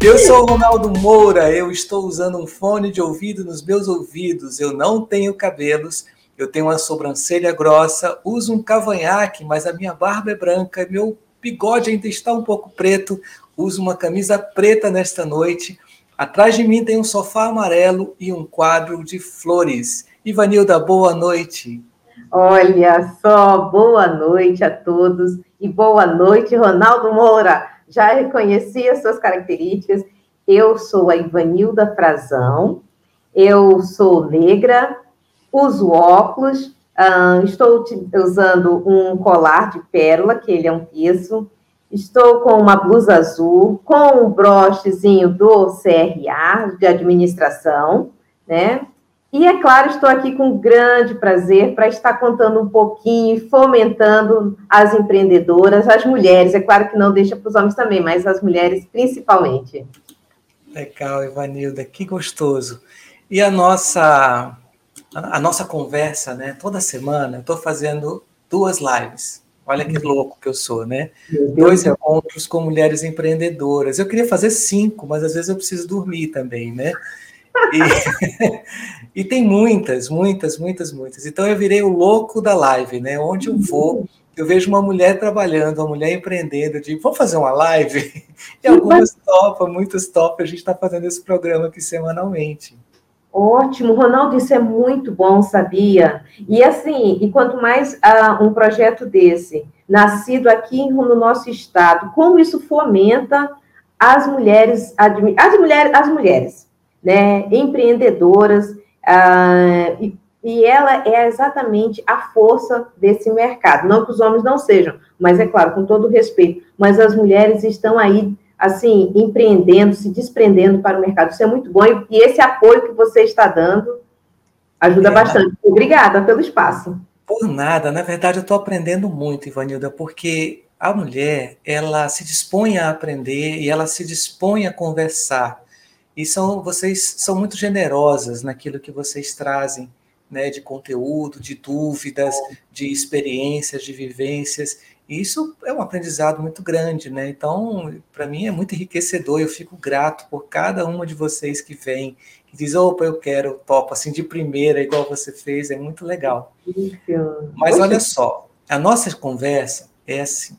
Eu sou o Ronaldo Moura, eu estou usando um fone de ouvido nos meus ouvidos, eu não tenho cabelos, eu tenho uma sobrancelha grossa, uso um cavanhaque, mas a minha barba é branca, meu bigode ainda está um pouco preto, uso uma camisa preta nesta noite. Atrás de mim tem um sofá amarelo e um quadro de flores. Ivanilda, boa noite. Olha só, boa noite a todos e boa noite, Ronaldo Moura já reconheci as suas características. Eu sou a Ivanilda Frazão, eu sou negra, uso óculos, uh, estou usando um colar de pérola, que ele é um piso, estou com uma blusa azul, com um brochezinho do CRA, de administração, né? E, é claro, estou aqui com grande prazer para estar contando um pouquinho e fomentando as empreendedoras, as mulheres. É claro que não deixa para os homens também, mas as mulheres principalmente. Legal, Ivanilda, que gostoso. E a nossa, a nossa conversa, né? Toda semana eu estou fazendo duas lives. Olha que louco que eu sou, né? Dois encontros com mulheres empreendedoras. Eu queria fazer cinco, mas às vezes eu preciso dormir também, né? E, e, tem muitas, muitas, muitas, muitas. Então eu virei o louco da live, né? Onde eu vou, eu vejo uma mulher trabalhando, uma mulher empreendendo, eu digo, fazer uma live? E algumas topam, muitas topam, a gente está fazendo esse programa aqui semanalmente. Ótimo, Ronaldo, isso é muito bom, sabia? E assim, e quanto mais uh, um projeto desse, nascido aqui no nosso estado, como isso fomenta as mulheres, as mulheres, as mulheres, né, empreendedoras, ah, e, e ela é exatamente a força desse mercado. Não que os homens não sejam, mas é claro, com todo respeito, mas as mulheres estão aí, assim, empreendendo, se desprendendo para o mercado. Isso é muito bom, e esse apoio que você está dando ajuda é, bastante. Obrigada pelo espaço. Por nada, na verdade eu estou aprendendo muito, Ivanilda, porque a mulher, ela se dispõe a aprender e ela se dispõe a conversar. E são, vocês são muito generosas naquilo que vocês trazem, né, de conteúdo, de dúvidas, de experiências, de vivências. E isso é um aprendizado muito grande, né? Então, para mim é muito enriquecedor. Eu fico grato por cada uma de vocês que vem, que diz, opa, eu quero, topo, assim, de primeira, igual você fez, é muito legal. Mas olha só, a nossa conversa é assim.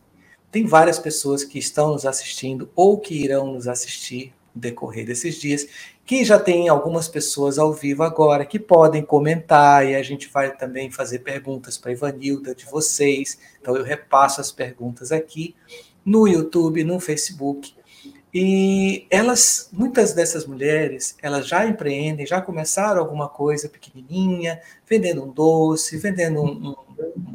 Tem várias pessoas que estão nos assistindo ou que irão nos assistir decorrer desses dias, que já tem algumas pessoas ao vivo agora que podem comentar e a gente vai também fazer perguntas para Ivanilda de vocês. Então eu repasso as perguntas aqui no YouTube, no Facebook. E elas, muitas dessas mulheres, elas já empreendem, já começaram alguma coisa pequenininha, vendendo um doce, vendendo um,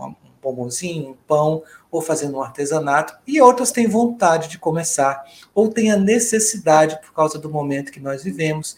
um, bombonzinho, um pão, ou fazendo um artesanato, e outras têm vontade de começar, ou têm a necessidade por causa do momento que nós vivemos,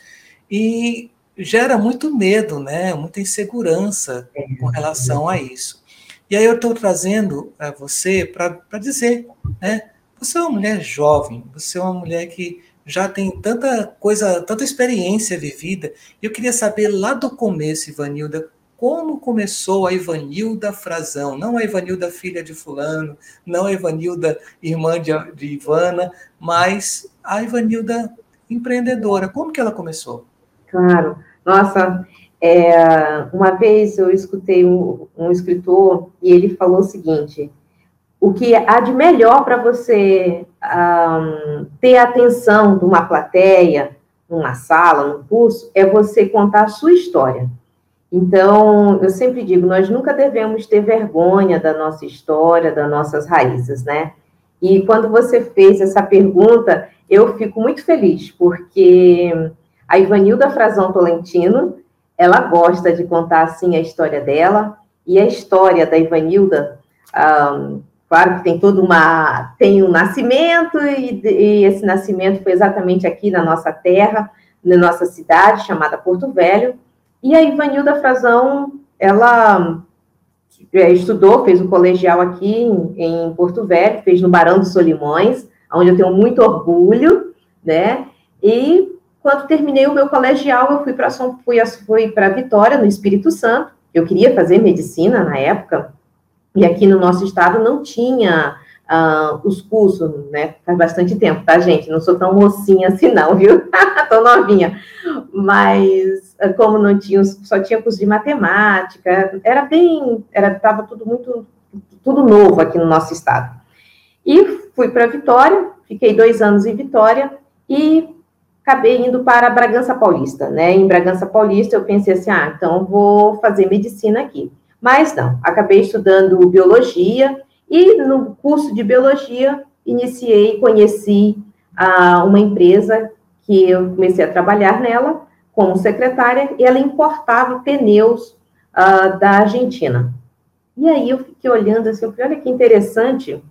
e gera muito medo, né? muita insegurança com relação a isso. E aí eu estou trazendo a você para dizer, né? Você é uma mulher jovem, você é uma mulher que já tem tanta coisa, tanta experiência vivida. Eu queria saber lá do começo, Ivanilda, como começou a Ivanilda Frazão, não a Ivanilda filha de fulano, não a Ivanilda irmã de, de Ivana, mas a Ivanilda empreendedora. Como que ela começou? Claro, nossa, é, uma vez eu escutei um, um escritor e ele falou o seguinte: o que há de melhor para você um, ter a atenção de uma plateia, numa sala, num curso, é você contar a sua história. Então, eu sempre digo, nós nunca devemos ter vergonha da nossa história, das nossas raízes, né? E quando você fez essa pergunta, eu fico muito feliz, porque a Ivanilda Frazão Tolentino, ela gosta de contar, assim, a história dela, e a história da Ivanilda, um, claro que tem toda uma... tem um nascimento, e, e esse nascimento foi exatamente aqui na nossa terra, na nossa cidade, chamada Porto Velho, e a Ivanilda Frazão, ela é, estudou, fez o colegial aqui em, Porto Velho, fez no Barão dos Solimões, onde eu tenho muito orgulho, né? E quando terminei o meu colegial, eu fui para fui, fui para Vitória, no Espírito Santo. Eu queria fazer medicina na época, e aqui no nosso estado não tinha uh, os cursos, né? Faz bastante tempo, tá, gente? Não sou tão mocinha assim, não, viu? Tô novinha. Mas, como não tinha, só tinha curso de matemática, era bem, era, tava tudo muito, tudo novo aqui no nosso estado. E fui para Vitória, fiquei dois anos em Vitória e acabei indo para Bragança Paulista, né? Em Bragança Paulista eu pensei assim, ah, então vou fazer medicina aqui. Mas não, acabei estudando biologia e no curso de biologia iniciei, conheci ah, uma empresa que eu comecei a trabalhar nela como secretária e ela importava pneus ah, da Argentina. E aí eu fiquei olhando assim, olha que interessante.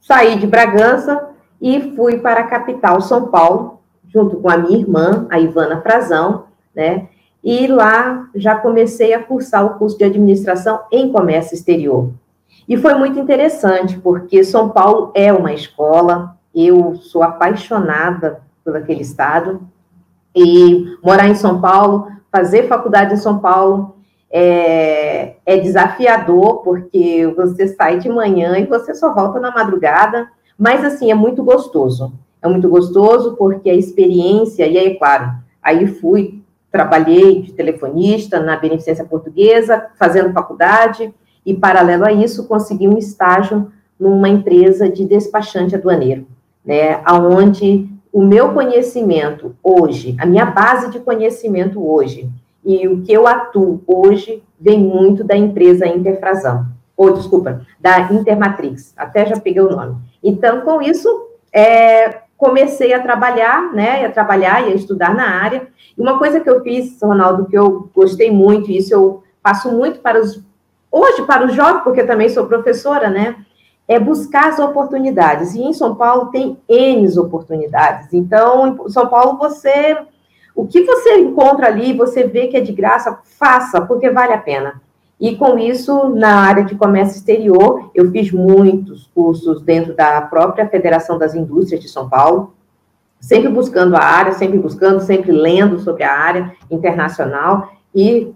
Saí de Bragança e fui para a capital, São Paulo, junto com a minha irmã, a Ivana Frazão, né? E lá já comecei a cursar o curso de administração em comércio exterior. E foi muito interessante, porque São Paulo é uma escola, eu sou apaixonada por aquele estado, e morar em São Paulo, fazer faculdade em São Paulo, é, é, desafiador, porque você sai de manhã e você só volta na madrugada, mas assim, é muito gostoso. É muito gostoso porque a experiência, e aí, claro, aí fui, trabalhei de telefonista na Beneficência Portuguesa, fazendo faculdade, e, paralelo a isso, consegui um estágio numa empresa de despachante aduaneiro, né, aonde o meu conhecimento hoje, a minha base de conhecimento hoje, e o que eu atuo hoje vem muito da empresa Interfrasão, ou desculpa, da Intermatrix, até já peguei o nome. Então, com isso, é, comecei a trabalhar, né, a trabalhar e a estudar na área. E uma coisa que eu fiz, Ronaldo, que eu gostei muito, e isso eu passo muito para os hoje para o jovem, porque também sou professora, né? É buscar as oportunidades. E em São Paulo tem N oportunidades. Então, em São Paulo, você. O que você encontra ali, você vê que é de graça, faça, porque vale a pena. E com isso, na área de comércio exterior, eu fiz muitos cursos dentro da própria Federação das Indústrias de São Paulo, sempre buscando a área, sempre buscando, sempre lendo sobre a área internacional e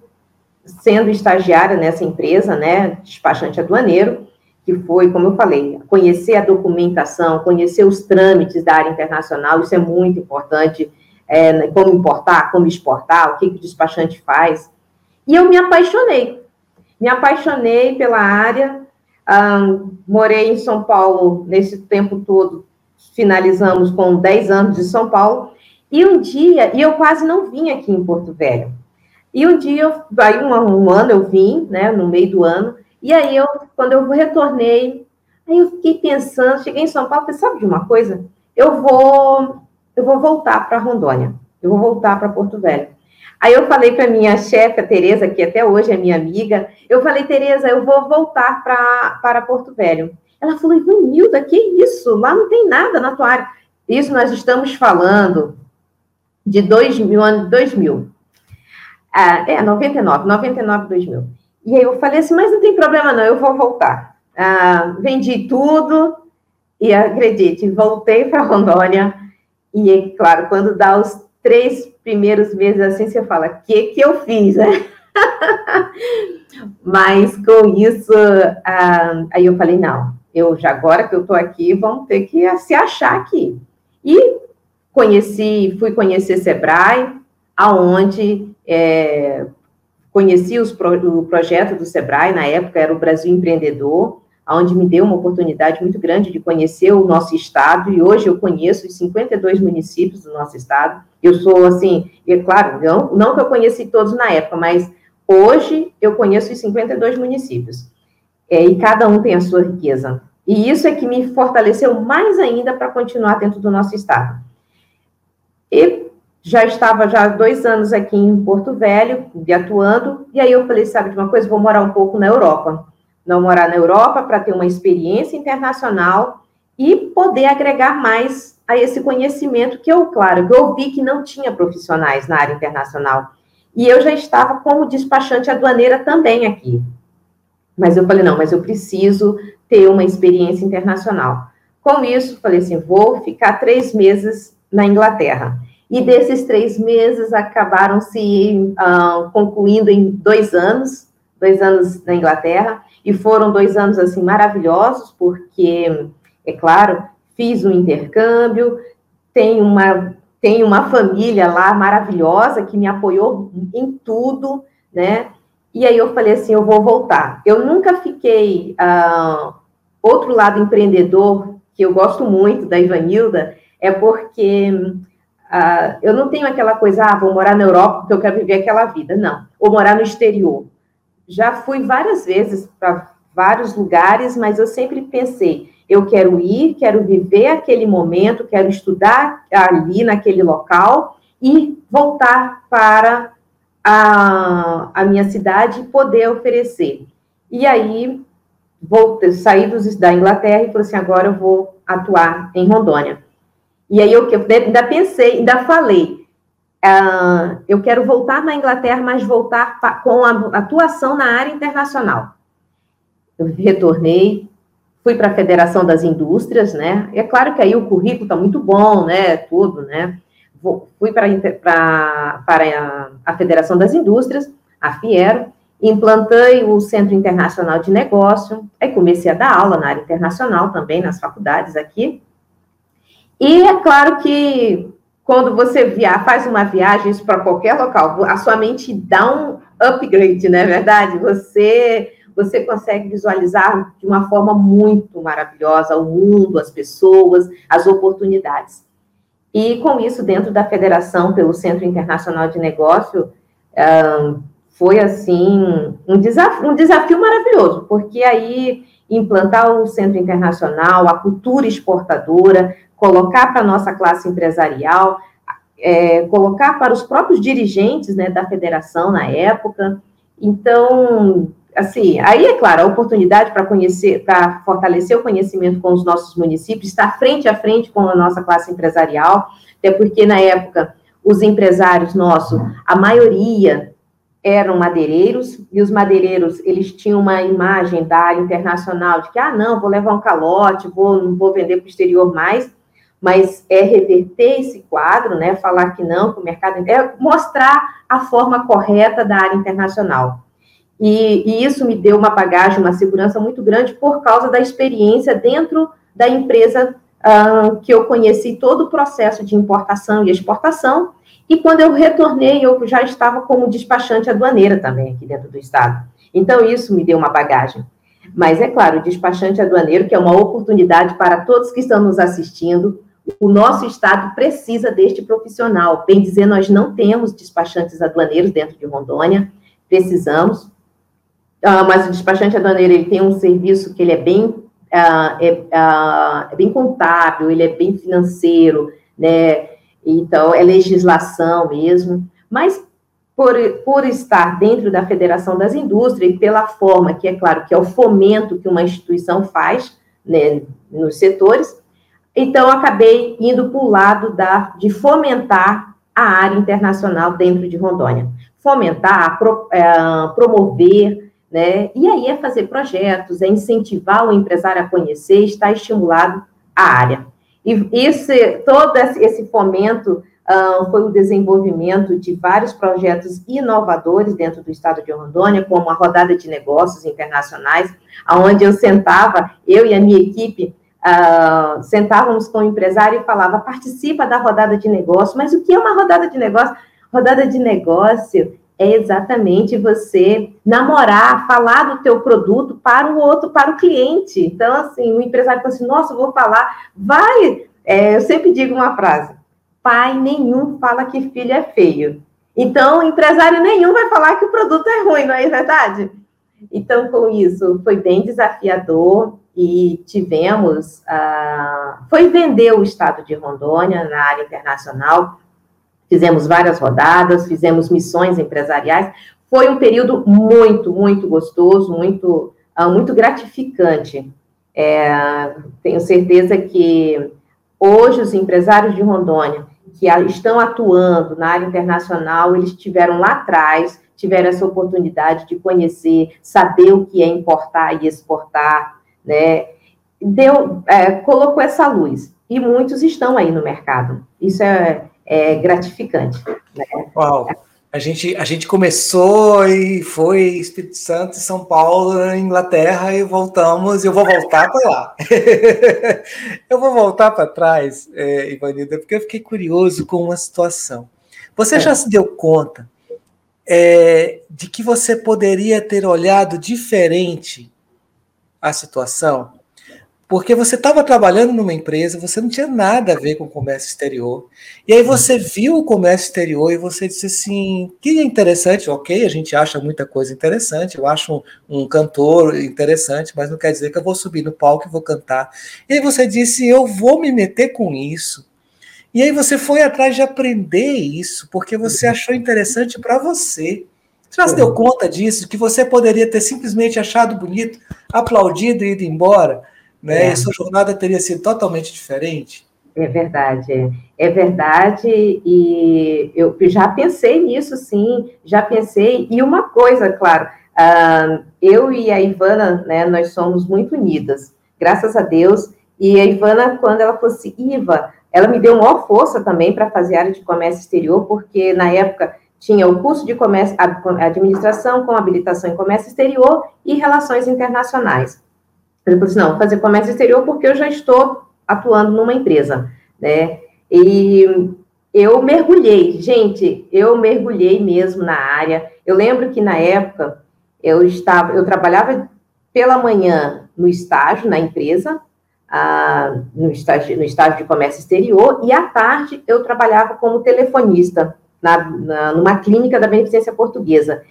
sendo estagiária nessa empresa, né, despachante aduaneiro, que foi, como eu falei, conhecer a documentação, conhecer os trâmites da área internacional, isso é muito importante, é, como importar, como exportar, o que, que o despachante faz. E eu me apaixonei, me apaixonei pela área, um, morei em São Paulo nesse tempo todo, finalizamos com 10 anos de São Paulo, e um dia, e eu quase não vim aqui em Porto Velho, e um dia, aí um, um, ano eu vim, né, no meio do ano, e aí eu, quando eu retornei, aí eu fiquei pensando, cheguei em São Paulo, falei, sabe de uma coisa? Eu vou, eu vou voltar para Rondônia, eu vou voltar para Porto Velho. Aí eu falei para minha chefe, a Tereza, que até hoje é minha amiga, eu falei, Tereza, eu vou voltar pra, para Porto Velho. Ela falou, Ivanilda, que isso? Lá não tem nada na tua área. Isso nós estamos falando de 2000, ano 2000. Ah, é, 99, 99, 2000. E aí eu falei assim, mas não tem problema não, eu vou voltar. Ah, vendi tudo e acredite, voltei para Rondônia e, claro, quando dá os três primeiros meses assim, você fala, o que que eu fiz, né? mas com isso, ah, aí eu falei, não, eu já agora que eu estou aqui, vamos ter que se achar aqui. E conheci, fui conhecer Sebrae, aonde é, conheci os, o projeto do Sebrae, na época era o Brasil Empreendedor, onde me deu uma oportunidade muito grande de conhecer o nosso estado, e hoje eu conheço os 52 municípios do nosso estado. Eu sou, assim, é claro, não, não que eu conheci todos na época, mas hoje eu conheço os 52 municípios. É, e cada um tem a sua riqueza. E isso é que me fortaleceu mais ainda para continuar dentro do nosso estado. E já estava já há dois anos aqui em Porto Velho, atuando, e aí eu falei, sabe de uma coisa, vou morar um pouco na Europa. Não morar na Europa para ter uma experiência internacional e poder agregar mais a esse conhecimento que eu, claro, que eu vi que não tinha profissionais na área internacional. E eu já estava como despachante aduaneira também aqui. Mas eu falei, não, mas eu preciso ter uma experiência internacional. Com isso, falei assim, vou ficar três meses na Inglaterra. E desses três meses acabaram se uh, concluindo em dois anos, dois anos na Inglaterra. E foram dois anos, assim, maravilhosos, porque, é claro, fiz um intercâmbio, tenho uma, tenho uma família lá maravilhosa que me apoiou em tudo, né? E aí eu falei assim, eu vou voltar. Eu nunca fiquei... Uh, outro lado empreendedor, que eu gosto muito da Ivanilda, é porque uh, eu não tenho aquela coisa, ah, vou morar na Europa porque eu quero viver aquela vida. Não. Ou morar no exterior. Já fui várias vezes para vários lugares, mas eu sempre pensei, eu quero ir, quero viver aquele momento, quero estudar ali naquele local e voltar para a, a minha cidade e poder oferecer. E aí, voltei, saí dos, da Inglaterra e falei assim, agora eu vou atuar em Rondônia. E aí eu, eu ainda pensei, ainda falei, uh, eu quero voltar na Inglaterra, mas voltar com a atuação na área internacional. Eu retornei, fui para a Federação das Indústrias, né? E é claro que aí o currículo está muito bom, né? Tudo, né? fui para, para a Federação das Indústrias, a Fiero, implantei o Centro Internacional de Negócio, aí comecei a dar aula na área internacional também, nas faculdades aqui. E é claro que quando você via, faz uma viagem para qualquer local, a sua mente dá um upgrade, não é verdade? Você você consegue visualizar de uma forma muito maravilhosa o mundo, as pessoas, as oportunidades. E com isso, dentro da federação, pelo Centro Internacional de Negócio, foi assim um desafio, um desafio maravilhoso, porque aí implantar o Centro Internacional, a cultura exportadora, colocar para a nossa classe empresarial, é, colocar para os próprios dirigentes né, da federação na época. Então, assim, aí é claro, a oportunidade para conhecer, para fortalecer o conhecimento com os nossos municípios, estar frente a frente com a nossa classe empresarial, até porque na época os empresários nossos, a maioria eram madeireiros, e os madeireiros, eles tinham uma imagem da área internacional, de que, ah, não, vou levar um calote, vou, não vou vender para o exterior mais, mas é reverter esse quadro, né, falar que não, que o mercado, é mostrar a forma correta da área internacional. E, e, isso me deu uma bagagem, uma segurança muito grande por causa da experiência dentro da empresa uh, que eu conheci todo o processo de importação e exportação. E quando eu retornei, eu já estava como despachante aduaneira também aqui dentro do estado. Então isso me deu uma bagagem. Mas é claro, o despachante aduaneiro, que é uma oportunidade para todos que estão nos assistindo, o nosso estado precisa deste profissional. Bem dizer, nós não temos despachantes aduaneiros dentro de Rondônia, precisamos. Uh, mas o despachante aduaneiro ele tem um serviço que ele é bem uh, é, uh, é, bem contábil, ele é bem financeiro, né? Então é legislação mesmo. Mas por, por estar dentro da Federação das Indústrias e pela forma que é claro que é o fomento que uma instituição faz né, nos setores, então acabei indo para o lado da, de fomentar a área internacional dentro de Rondônia, fomentar, pro, é, promover né? E aí é fazer projetos, é incentivar o empresário a conhecer, está estimulado a área. E esse, todo esse fomento uh, foi o desenvolvimento de vários projetos inovadores dentro do estado de Rondônia, como a rodada de negócios internacionais, onde eu sentava, eu e a minha equipe, uh, sentávamos com o empresário e falava, participa da rodada de negócio, mas o que é uma rodada de negócio? Rodada de negócio é exatamente você namorar, falar do teu produto para o outro, para o cliente. Então, assim, o empresário fala assim, nossa, vou falar, vai. É, eu sempre digo uma frase: pai nenhum fala que filho é feio. Então, empresário nenhum vai falar que o produto é ruim, não é verdade? Então, com isso, foi bem desafiador e tivemos. Uh, foi vender o estado de Rondônia na área internacional fizemos várias rodadas, fizemos missões empresariais. Foi um período muito, muito gostoso, muito, uh, muito gratificante. É, tenho certeza que hoje os empresários de Rondônia que estão atuando na área internacional, eles tiveram lá atrás, tiveram essa oportunidade de conhecer, saber o que é importar e exportar, né? Deu, é, colocou essa luz. E muitos estão aí no mercado. Isso é, é gratificante. Né? Uau! A gente, a gente começou e foi Espírito Santo, São Paulo, Inglaterra e voltamos. Eu vou voltar para lá. eu vou voltar para trás, é, Ivanilda, porque eu fiquei curioso com uma situação. Você é. já se deu conta é, de que você poderia ter olhado diferente a situação? porque você estava trabalhando numa empresa, você não tinha nada a ver com o comércio exterior. E aí você viu o comércio exterior e você disse assim: que interessante, ok, a gente acha muita coisa interessante, eu acho um, um cantor interessante, mas não quer dizer que eu vou subir no palco e vou cantar. E aí você disse: eu vou me meter com isso. E aí você foi atrás de aprender isso, porque você achou interessante para você. Você já se deu conta disso? Que você poderia ter simplesmente achado bonito, aplaudido e ido embora? né? É. E sua jornada teria sido totalmente diferente. É verdade, é. é verdade, e eu já pensei nisso, sim, já pensei, e uma coisa, claro, uh, eu e a Ivana, né, nós somos muito unidas, graças a Deus, e a Ivana, quando ela fosse Iva, ela me deu maior força também para fazer área de comércio exterior, porque na época tinha o curso de comércio, administração com habilitação em comércio exterior e relações internacionais. Ele falou assim, não, fazer comércio exterior porque eu já estou atuando numa empresa, né? E eu mergulhei, gente, eu mergulhei mesmo na área. Eu lembro que na época eu estava, eu trabalhava pela manhã no estágio na empresa, ah, no, estágio, no estágio de comércio exterior, e à tarde eu trabalhava como telefonista na, na, numa clínica da Beneficência Portuguesa.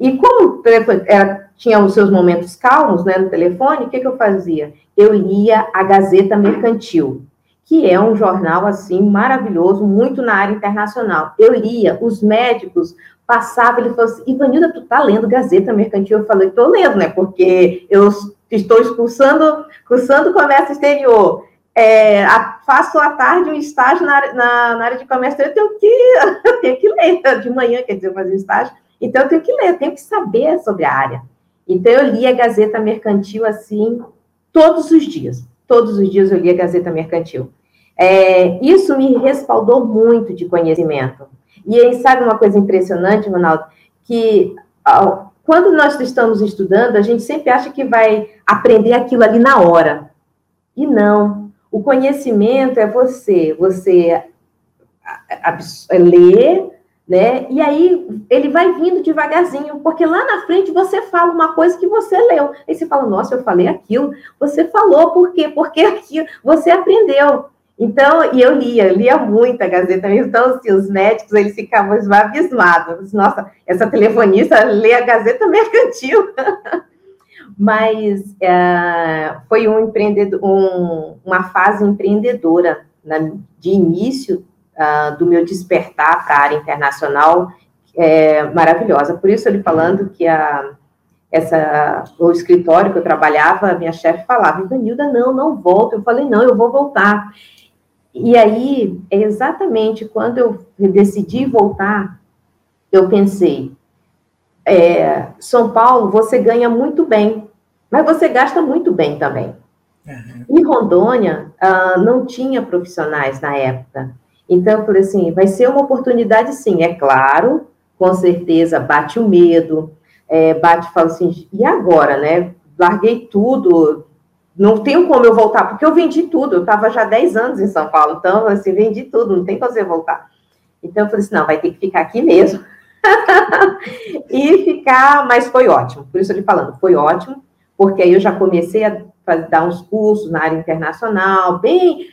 E como era, tinha os seus momentos calmos né, no telefone, o que, que eu fazia? Eu lia a Gazeta Mercantil, que é um jornal assim maravilhoso, muito na área internacional. Eu lia, os médicos passavam, ele falou assim, Ivanilda, tu tá lendo Gazeta Mercantil? Eu falei, tô lendo, né? Porque eu estou expulsando, cursando comércio exterior. É, a, faço à tarde um estágio na, na, na área de comércio exterior, eu tenho que, eu tenho que ler de manhã, quer dizer, um estágio então, eu tenho que ler, eu tenho que saber sobre a área. Então, eu li a Gazeta Mercantil, assim, todos os dias. Todos os dias eu li a Gazeta Mercantil. É, isso me respaldou muito de conhecimento. E aí, sabe uma coisa impressionante, Ronaldo? Que quando nós estamos estudando, a gente sempre acha que vai aprender aquilo ali na hora. E não. O conhecimento é você. Você ler, né? E aí ele vai vindo devagarzinho, porque lá na frente você fala uma coisa que você leu. Aí você fala, nossa, eu falei aquilo. Você falou, por quê? Porque aquilo você aprendeu. Então, e eu lia, lia muito a Gazeta Então, assim, os médicos, eles ficavam abismados. Nossa, essa telefonista lê a Gazeta Mercantil. Mas é, foi um empreendedor, um, uma fase empreendedora na, de início uh, do meu despertar para a área internacional é maravilhosa. Por isso, ele falando que a, essa, o escritório que eu trabalhava, minha chefe falava, Ivanilda, não, não volta. Eu falei, não, eu vou voltar. E aí, exatamente quando eu decidi voltar, eu pensei, é, São Paulo, você ganha muito bem, mas você gasta muito bem também. Uhum. Em Rondônia, uh, não tinha profissionais na época. Então, eu falei assim, vai ser uma oportunidade sim, é claro, com certeza bate o medo, é, bate fala assim, e agora, né? Larguei tudo, não tenho como eu voltar, porque eu vendi tudo, eu estava já 10 anos em São Paulo, então, assim, vendi tudo, não tem como você voltar. Então, eu falei assim, não, vai ter que ficar aqui mesmo. e ficar, mas foi ótimo, por isso eu lhe falando, foi ótimo, porque aí eu já comecei a dar uns cursos na área internacional, bem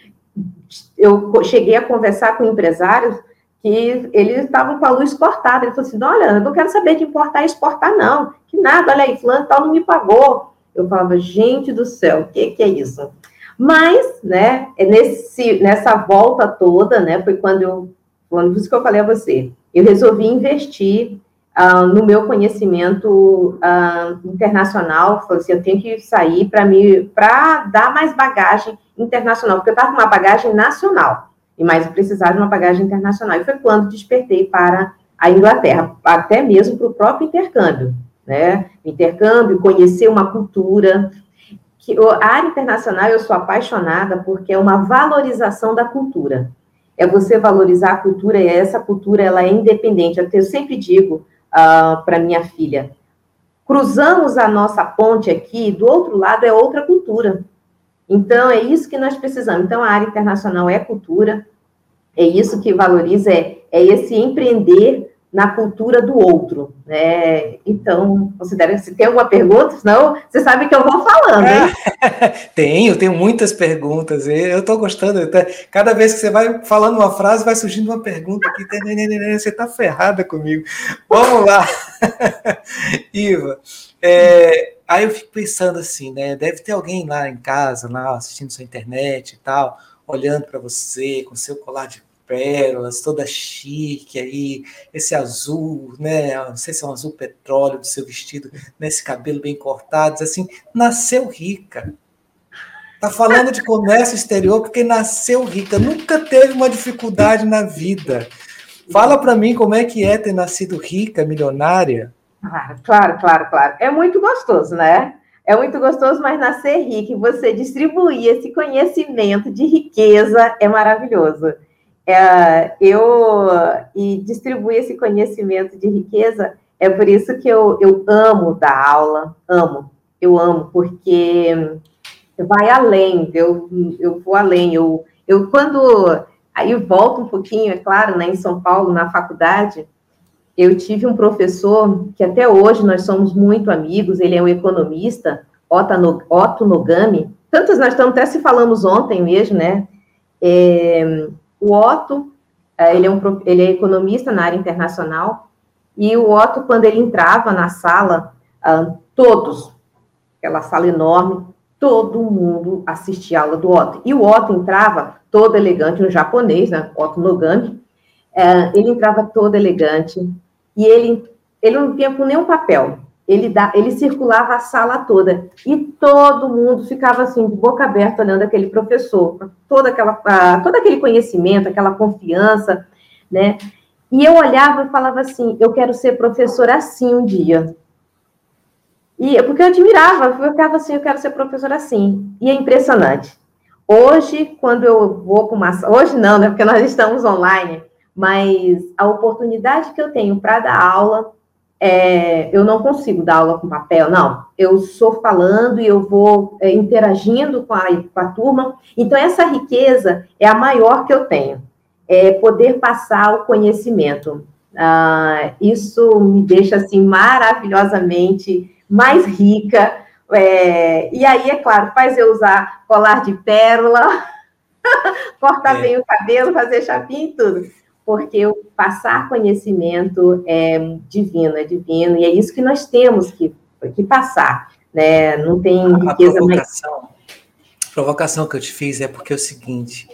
eu cheguei a conversar com empresários que eles estavam com a luz cortada. Ele falou assim: olha, eu não quero saber de importar e exportar, não. Que nada, olha aí, fulano tal não me pagou. Eu falava, gente do céu, o que, que é isso? Mas, né, é nesse, nessa volta toda, né, foi quando eu, quando isso que eu falei a você, eu resolvi investir uh, no meu conhecimento uh, internacional. Falei assim, eu tenho que sair para me, para dar mais bagagem internacional, porque eu estava com uma bagagem nacional, e mais precisava de uma bagagem internacional. E foi quando despertei para a Inglaterra, até mesmo para o próprio intercâmbio, né? Intercâmbio, conhecer uma cultura. Que, a área internacional eu sou apaixonada porque é uma valorização da cultura. é você valorizar a cultura, e essa cultura, ela é independente. Eu sempre digo uh, ah, para minha filha, cruzamos a nossa ponte aqui, do outro lado é outra cultura. Então, é isso que nós precisamos. Então, a área internacional é cultura, é isso que valoriza, é, é esse empreender na cultura do outro. Né? Então, considera se tem alguma pergunta, senão você sabe que eu vou falando, hein? tenho, tenho muitas perguntas. Eu estou gostando. Cada vez que você vai falando uma frase, vai surgindo uma pergunta aqui. Você está ferrada comigo. Vamos lá. Iva, é, aí eu fico pensando assim, né? Deve ter alguém lá em casa, lá assistindo sua internet e tal, olhando para você com seu colar de pérolas, toda chique aí, esse azul, né? Não sei se é um azul petróleo do seu vestido, nesse cabelo bem cortado, assim, nasceu rica. Tá falando de comércio exterior porque nasceu rica, nunca teve uma dificuldade na vida. Fala para mim como é que é ter nascido rica, milionária. Ah, claro, claro, claro. É muito gostoso, né? É muito gostoso, mas nascer rico e você distribuir esse conhecimento de riqueza é maravilhoso é, eu e distribuir esse conhecimento de riqueza, é por isso que eu, eu amo dar aula, amo, eu amo, porque vai além, eu, eu vou além, eu, eu quando, aí volto um pouquinho, é claro, né, em São Paulo, na faculdade, eu tive um professor que até hoje nós somos muito amigos, ele é um economista, Otto Nogami, tantos nós estamos até se falamos ontem mesmo, né, é, o Otto, é, ele é, um, ele é economista na área internacional, e o Otto, quando ele entrava na sala, ah, todos, aquela sala enorme, todo mundo assistia a aula do Otto. E o Otto entrava todo elegante, no japonês, né? Otto Nogami, é, ele entrava todo elegante, e ele, ele não vinha com nenhum papel, ele, dá, ele circulava a sala toda e todo mundo ficava assim, de boca aberta, olhando aquele professor, toda aquela, todo aquele conhecimento, aquela confiança, né? E eu olhava e falava assim: eu quero ser professora assim um dia. E porque eu admirava, eu ficava assim, eu quero ser professora assim. E é impressionante. Hoje, quando eu vou para uma. Hoje não, né? Porque nós estamos online, mas a oportunidade que eu tenho para dar aula é, eu não consigo dar aula com papel, não. Eu sou falando e eu vou é, interagindo com a, com a turma. Então, essa riqueza é a maior que eu tenho. É poder passar o conhecimento. Ah, isso me deixa, assim, maravilhosamente mais rica. É, e aí, é claro, faz eu usar colar de pérola, cortar é. bem o cabelo, fazer chapinha e tudo porque o passar conhecimento é divino, é divino, e é isso que nós temos que, que passar, né? Não tem a riqueza provocação, mais... A provocação que eu te fiz é porque é o seguinte,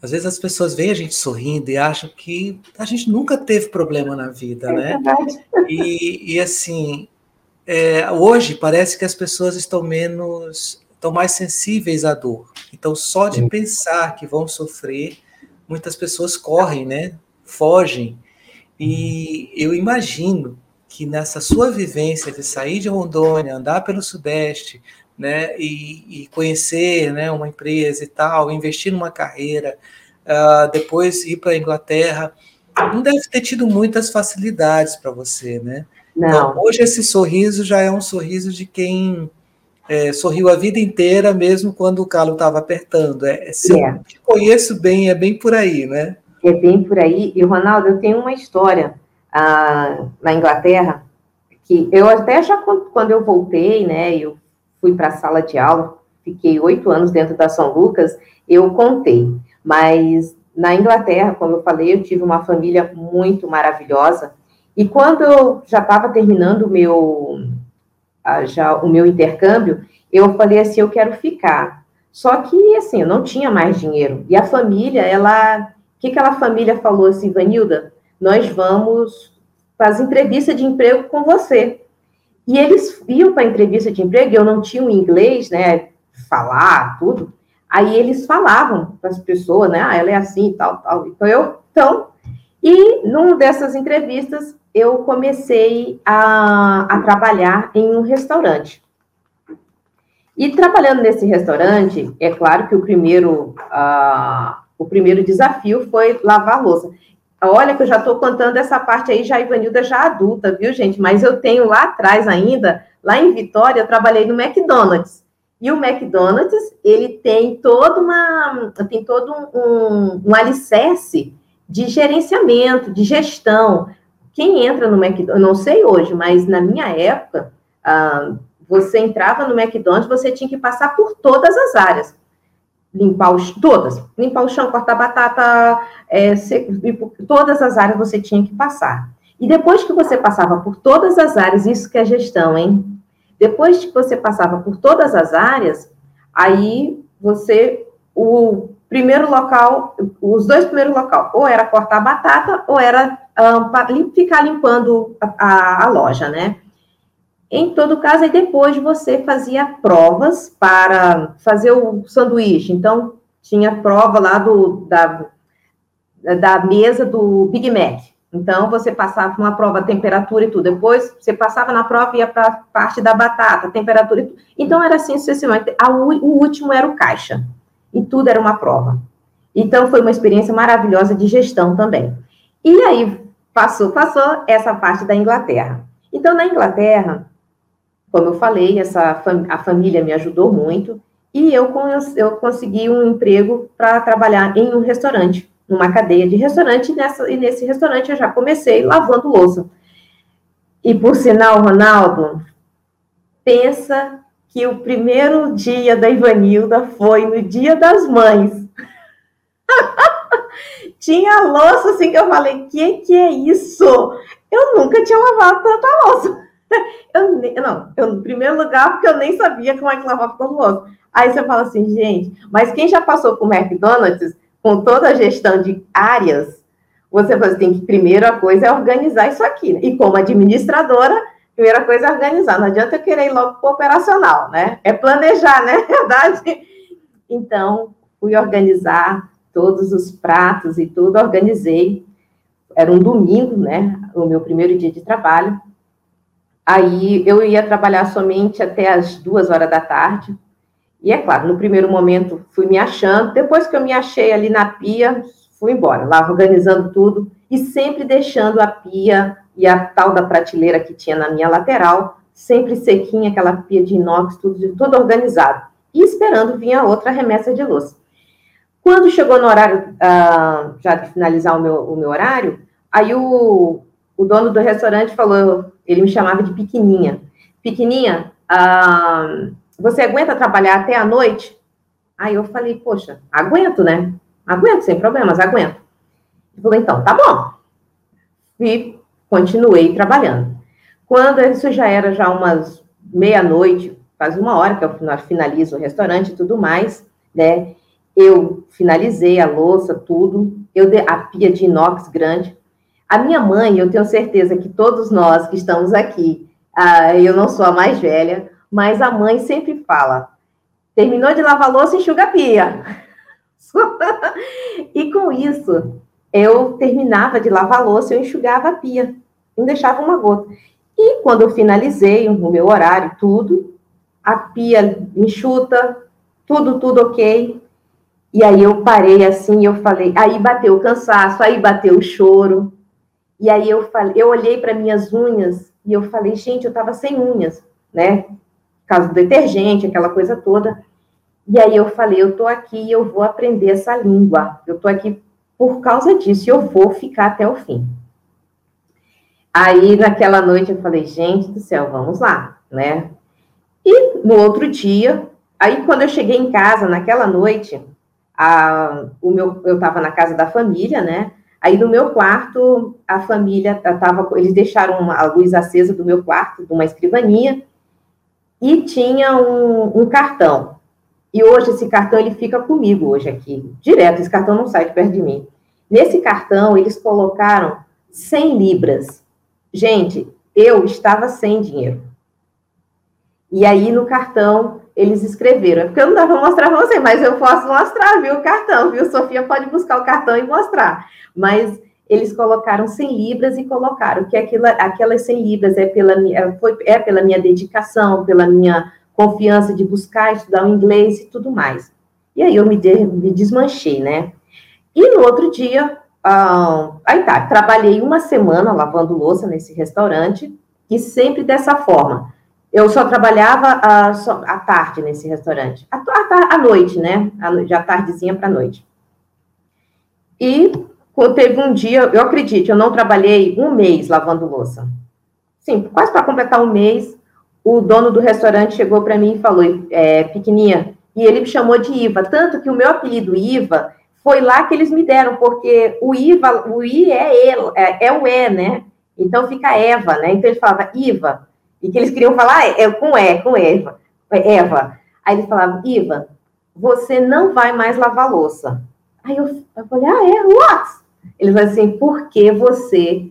às vezes as pessoas veem a gente sorrindo e acham que a gente nunca teve problema na vida, é né? Verdade. E, e assim, é, hoje parece que as pessoas estão menos, estão mais sensíveis à dor. Então, só de pensar que vão sofrer, muitas pessoas correm, né? Fogem. E eu imagino que nessa sua vivência de sair de Rondônia, andar pelo Sudeste, né, e, e conhecer né, uma empresa e tal, investir numa carreira, uh, depois ir para a Inglaterra, não deve ter tido muitas facilidades para você, né? Não. Então, hoje esse sorriso já é um sorriso de quem é, sorriu a vida inteira, mesmo quando o calo estava apertando. É, se yeah. eu te conheço bem, é bem por aí, né? É bem por aí. E, Ronaldo, eu tenho uma história ah, na Inglaterra, que eu até já, quando eu voltei, né, eu fui para a sala de aula, fiquei oito anos dentro da São Lucas, eu contei. Mas na Inglaterra, como eu falei, eu tive uma família muito maravilhosa. E quando eu já estava terminando o meu, ah, já, o meu intercâmbio, eu falei assim, eu quero ficar. Só que, assim, eu não tinha mais dinheiro. E a família, ela que aquela família falou assim, Vanilda, nós vamos fazer entrevista de emprego com você. E eles iam para a entrevista de emprego, eu não tinha o inglês, né, falar, tudo. Aí eles falavam para as pessoas, né, ah, ela é assim, tal, tal. Então, eu, então, e numa dessas entrevistas, eu comecei a, a trabalhar em um restaurante. E trabalhando nesse restaurante, é claro que o primeiro, uh, O primeiro desafio foi lavar a louça. Olha que eu já estou contando essa parte aí, já Ivanilda já adulta, viu, gente? Mas eu tenho lá atrás ainda, lá em Vitória, eu trabalhei no McDonald's. E o McDonald's, ele tem toda uma, tem todo um, um, alicerce de gerenciamento, de gestão. Quem entra no McDonald's, não sei hoje, mas na minha época, ah, você entrava no McDonald's, você tinha que passar por todas as áreas. Limpar os, todas. Limpar o chão, cortar batata, é, todas as áreas você tinha que passar. E depois que você passava por todas as áreas, isso que é gestão, hein? Depois que você passava por todas as áreas, aí você, o primeiro local, os dois primeiros locais, ou era cortar batata, ou era um, ficar limpando a, a, a, loja, né? Em todo caso, aí depois você fazia provas para fazer o sanduíche. Então, tinha prova lá do, da, da mesa do Big Mac. Então, você passava uma prova, temperatura e tudo. Depois, você passava na prova e ia para a parte da batata, temperatura e tudo. Então, era assim sucessivamente. O último era o caixa e tudo era uma prova. Então, foi uma experiência maravilhosa de gestão também. E aí, passou, passou essa parte da Inglaterra. Então, na Inglaterra, como eu falei, essa, a família me ajudou muito, e eu, eu consegui um emprego para trabalhar em um restaurante, numa cadeia de restaurante, e, nessa, e nesse restaurante eu já comecei lavando louça. E por sinal, Ronaldo, pensa que o primeiro dia da Ivanilda foi no Dia das Mães. tinha louça assim que eu falei, que que é isso? Eu nunca tinha lavado tanta louça. Eu, não, eu, em primeiro lugar, porque eu nem sabia como é que lavava louça. Aí você fala assim, gente, mas quem já passou por McDonald's, com toda a gestão de áreas, você fala assim, que primeira coisa é organizar isso aqui. Né? E como administradora, primeira coisa é organizar. Não adianta eu querer ir logo para operacional, né? É planejar, né? Verdade? Então, fui organizar todos os pratos e tudo, organizei. Era um domingo, né? O meu primeiro dia de trabalho. Aí eu ia trabalhar somente até as duas horas da tarde. E é claro, no primeiro momento fui me achando. Depois que eu me achei ali na pia, fui embora, lá organizando tudo e sempre deixando a pia e a tal da prateleira que tinha na minha lateral, sempre sequinha, aquela pia de inox, tudo, tudo organizado. E esperando vir a outra remessa de louça. Quando chegou no horário, uh, já de finalizar o meu, o meu horário, aí o, o dono do restaurante falou, ele me chamava de Pequeninha. Pequeninha, uh, você aguenta trabalhar até a noite? Aí eu falei, poxa, aguento, né? Aguento, sem problemas, aguento. Ele falou, então, tá bom. E continuei trabalhando. Quando isso já era já umas meia-noite, quase uma hora que eu finalizo o restaurante e tudo mais, né? Eu finalizei a louça, tudo, eu a pia de inox grande. A minha mãe, eu tenho certeza que todos nós que estamos aqui, ah, eu não sou a mais velha, mas a mãe sempre fala: terminou de lavar louça, enxuga a pia. e com isso, eu terminava de lavar louça, eu enxugava a pia, não deixava uma gota. E quando eu finalizei o meu horário, tudo, a pia enxuta, tudo, tudo ok. E aí eu parei assim, eu falei, aí bateu o cansaço, aí bateu o choro. E aí eu falei, eu olhei para minhas unhas e eu falei, gente, eu tava sem unhas, né? Caso do detergente, aquela coisa toda. E aí eu falei, eu tô aqui e eu vou aprender essa língua. Eu tô aqui por causa disso, eu vou ficar até o fim. Aí, naquela noite, eu falei, gente do céu, vamos lá, né? E no outro dia, aí quando eu cheguei em casa, naquela noite, a, o meu, eu estava na casa da família, né? Aí no meu quarto, a família tava, eles deixaram a luz acesa do meu quarto, de uma escrivaninha, e tinha um, um cartão. E hoje esse cartão ele fica comigo hoje aqui, direto. Esse cartão não sai de perto de mim. Nesse cartão eles colocaram 100 libras. Gente, eu estava sem dinheiro. E aí no cartão eles escreveram, porque eu não dá para mostrar para você, mas eu posso mostrar, viu, o cartão, viu? Sofia pode buscar o cartão e mostrar. Mas eles colocaram 100 libras e colocaram que aquilo, aquelas 100 libras é pela, é, foi, é pela minha dedicação, pela minha confiança de buscar, estudar o inglês e tudo mais. E aí eu me, de, me desmanchei, né? E no outro dia, ah, aí tá, trabalhei uma semana lavando louça nesse restaurante, e sempre dessa forma. Eu só trabalhava só, à tarde nesse restaurante, à noite, né? Já tardezinha para noite. E teve um dia, eu acredito, eu não trabalhei um mês lavando louça. Sim, quase para completar um mês, o dono do restaurante chegou para mim e falou, é, pequenininha, e ele me chamou de Iva, tanto que o meu apelido Iva foi lá que eles me deram, porque o Iva, o I é, ele, é, é o E, né? Então fica Eva, né? Então ele falava Iva, e que eles queriam falar é, com E, com Eva, é Eva. Aí ele falava, Iva, você não vai mais lavar louça. Aí eu, eu falei, ah, é? What? Ele vai assim, porque você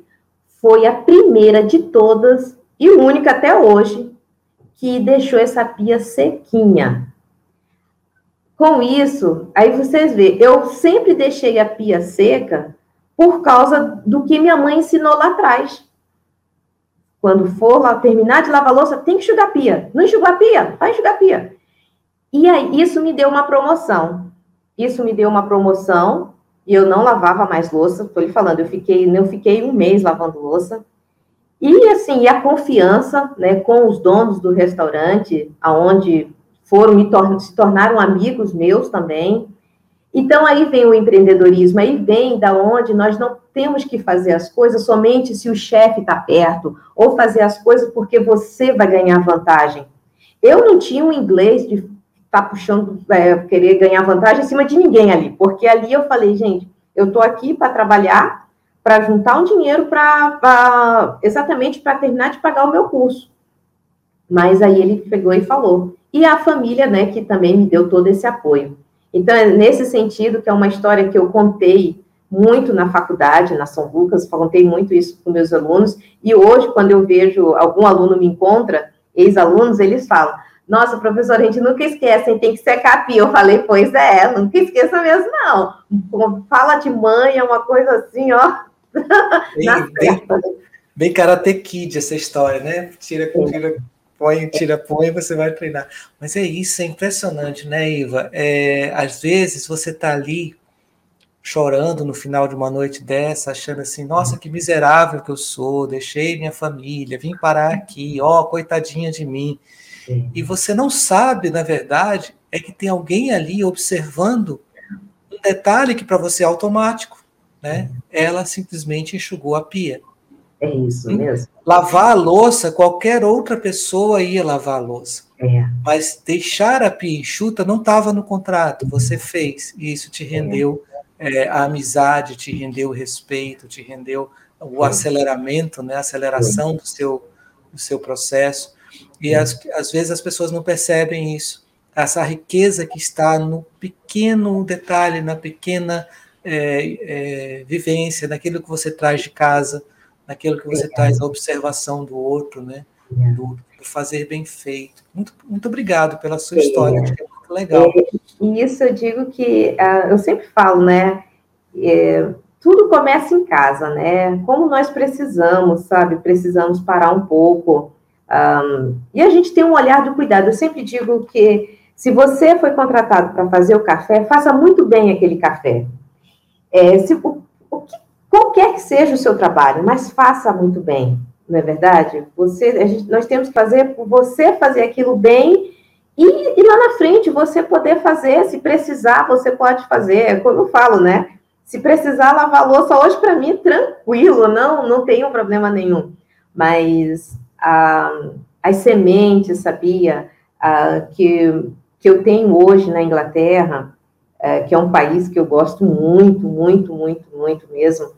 foi a primeira de todas e única até hoje que deixou essa pia sequinha. Com isso, aí vocês veem, eu sempre deixei a pia seca por causa do que minha mãe ensinou lá atrás. Quando for lá terminar de lavar louça, tem que enxugar a pia. Não enxugar a pia? Vai enxugar a pia. E aí, isso me deu uma promoção. Isso me deu uma promoção e eu não lavava mais louça. Estou lhe falando, eu fiquei, não fiquei um mês lavando louça. E assim, a confiança, né, com os donos do restaurante, aonde foram tor se tornaram amigos meus também. Então aí vem o empreendedorismo, aí vem da onde nós não temos que fazer as coisas somente se o chefe está perto, ou fazer as coisas porque você vai ganhar vantagem. Eu não tinha um inglês de estar tá puxando, é, querer ganhar vantagem em cima de ninguém ali, porque ali eu falei, gente, eu estou aqui para trabalhar, para juntar um dinheiro para exatamente para terminar de pagar o meu curso. Mas aí ele pegou e falou, e a família, né, que também me deu todo esse apoio. Então, é nesse sentido que é uma história que eu contei muito na faculdade, na São Lucas, contei muito isso com meus alunos, e hoje, quando eu vejo algum aluno me encontra, ex-alunos, eles falam, nossa, professora, a gente nunca esquece, tem que secar a pia. Eu falei, pois é, nunca esqueça mesmo, não. Fala de mãe, é uma coisa assim, ó. Bem, bem, bem Karate Kid essa história, né? Tira, tira põe, tira, põe, você vai treinar. Mas é isso, é impressionante, né, Iva? É, às vezes você está ali chorando no final de uma noite dessa, achando assim, nossa, que miserável que eu sou, deixei minha família, vim parar aqui, ó, coitadinha de mim. Sim. E você não sabe, na verdade, é que tem alguém ali observando um detalhe que para você é automático, né? Ela simplesmente enxugou a pia. É isso mesmo. Lavar a louça, qualquer outra pessoa ia lavar a louça. É. Mas deixar a pia enxuta não estava no contrato, você fez, e isso te rendeu é. É, a amizade, te rendeu o respeito, te rendeu o aceleramento, né, a aceleração do seu, do seu processo. E às, às vezes as pessoas não percebem isso, essa riqueza que está no pequeno detalhe, na pequena é, é, vivência, naquilo que você traz de casa, naquilo que você é. traz a observação do outro, né? É. Do, do, fazer bem feito. Muito, muito obrigado pela sua é. história, acho que é muito legal. E isso eu digo que uh, eu sempre falo, né? É, tudo começa em casa, né? Como nós precisamos, sabe? Precisamos parar um pouco. Um, e a gente tem um olhar de cuidado. Eu sempre digo que se você foi contratado para fazer o café, faça muito bem aquele café. É, se, o, o que qualquer que seja o seu trabalho, mas faça muito bem, não é verdade? Você, gente, nós temos que fazer você fazer aquilo bem e, e, lá na frente você poder fazer, se precisar, você pode fazer. É como eu falo, né? Se precisar lavar louça hoje, para mim, tranquilo, não, não tenho problema nenhum. Mas ah, as sementes, sabia, ah, que, que eu tenho hoje na Inglaterra, é, que é um país que eu gosto muito, muito, muito, muito mesmo,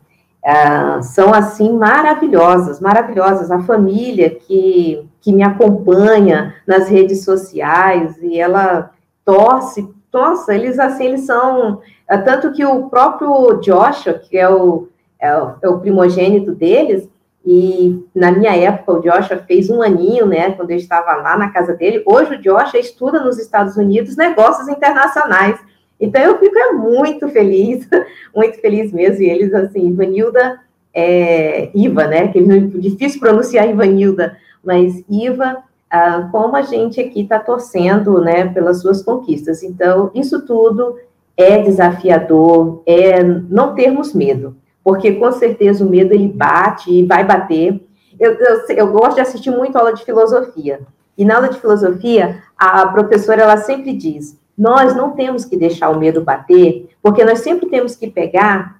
ah, são assim maravilhosas, maravilhosas. A família que, que me acompanha nas redes sociais e ela torce, nossa, eles assim, eles são. É, tanto que o próprio Joshua, que é o, é o, é o primogênito deles, e na minha época o Joshua fez um aninho, né, quando eu estava lá na casa dele. Hoje o Joshua estuda nos Estados Unidos negócios internacionais. Então, eu fico muito feliz, muito feliz mesmo. E eles, assim, Ivanilda, é, Iva, né? Que é difícil pronunciar Ivanilda, mas Iva, ah, como a gente aqui está torcendo, né, pelas suas conquistas. Então, isso tudo é desafiador, é não termos medo, porque com certeza o medo ele bate e vai bater. Eu, eu, eu gosto de assistir muito aula de filosofia, e na aula de filosofia, a professora ela sempre diz: nós não temos que deixar o medo bater, porque nós sempre temos que pegar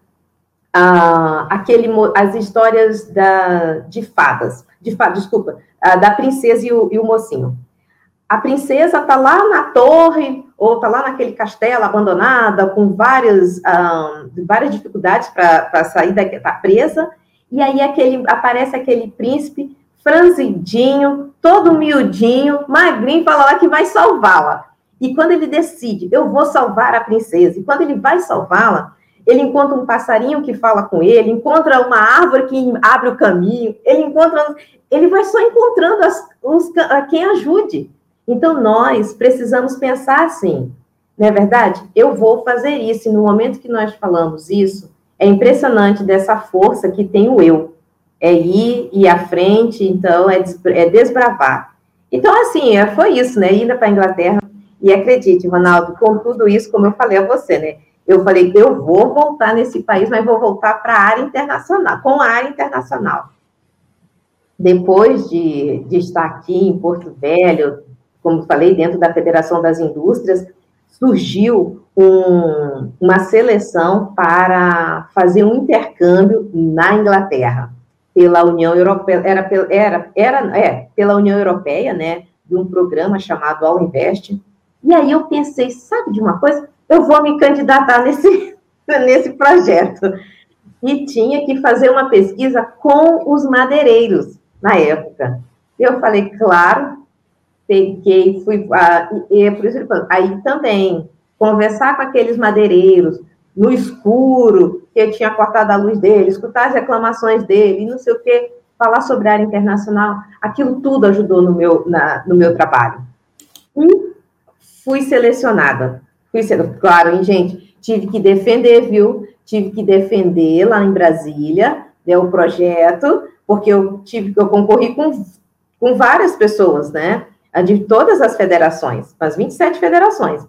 ah, aquele, as histórias da, de fadas, de desculpa, ah, da princesa e o, e o mocinho. A princesa está lá na torre, ou está lá naquele castelo abandonada, com várias, ah, várias dificuldades para sair da tá presa, e aí aquele, aparece aquele príncipe franzidinho, todo miudinho, magrinho, fala lá que vai salvá-la. E quando ele decide, eu vou salvar a princesa, e quando ele vai salvá-la, ele encontra um passarinho que fala com ele, encontra uma árvore que abre o caminho, ele encontra. Ele vai só encontrando as, os, a quem ajude. Então, nós precisamos pensar assim, não é verdade? Eu vou fazer isso, e no momento que nós falamos isso, é impressionante dessa força que tem o eu. É ir, à frente, então, é, é desbravar. Então, assim, é, foi isso, né? Indo para a Inglaterra, e acredite, Ronaldo, com tudo isso, como eu falei a você, né? Eu falei, eu vou voltar nesse país, mas vou voltar para a área internacional, com a área internacional. Depois de, de estar aqui em Porto Velho, como falei, dentro da Federação das Indústrias, surgiu um, uma seleção para fazer um intercâmbio na Inglaterra, pela União Europeia, era, era, era é, pela União Europeia, né, de um programa chamado All. E aí eu pensei, sabe de uma coisa? eu vou me candidatar nesse, nesse projeto. E tinha que fazer uma pesquisa com os madeireiros na época. Eu falei, claro, peguei, fui. Ah, e é por isso que eu aí também, conversar com aqueles madeireiros no escuro, que eu tinha cortado a luz dele, escutar as reclamações dele, não sei o quê, falar sobre a área internacional, aquilo tudo ajudou no meu, na, no meu trabalho. E fui selecionada Fui sendo, claro, hein, gente? Tive que defender, viu? Tive que defender lá em Brasília, né, o projeto, porque eu tive eu concorri com, com várias pessoas, né? De todas as federações, as 27 federações.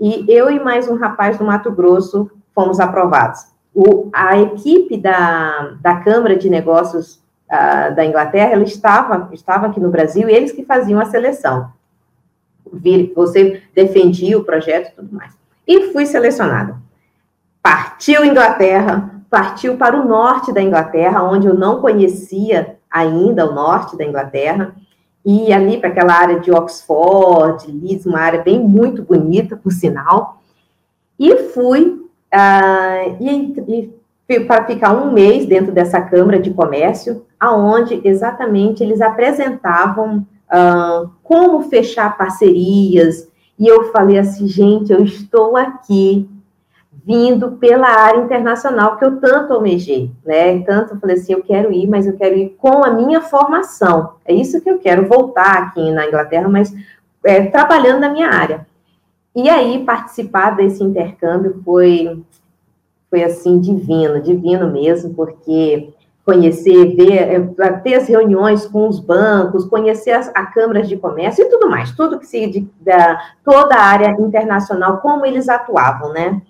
E eu e mais um rapaz do Mato Grosso fomos aprovados. O, a equipe da, da Câmara de Negócios uh, da Inglaterra, ela estava, estava aqui no Brasil, e eles que faziam a seleção vir, você defendia o projeto e tudo mais. E fui selecionada. Partiu Inglaterra, partiu para o norte da Inglaterra, onde eu não conhecia ainda o norte da Inglaterra, e ali para aquela área de Oxford, Leeds, uma área bem muito bonita, por sinal, e fui uh, e, e para ficar um mês dentro dessa Câmara de Comércio, aonde exatamente eles apresentavam uh, como fechar parcerias. E eu falei assim, gente, eu estou aqui vindo pela área internacional que eu tanto almejei, né? Tanto eu falei assim, eu quero ir, mas eu quero ir com a minha formação. É isso que eu quero, voltar aqui na Inglaterra, mas é, trabalhando na minha área. E aí, participar desse intercâmbio foi, foi assim, divino, divino mesmo, porque conhecer, ver, é, ter as reuniões com os bancos, conhecer as a câmaras de comércio e tudo mais, tudo que se de, da toda a área internacional, como eles atuavam, né?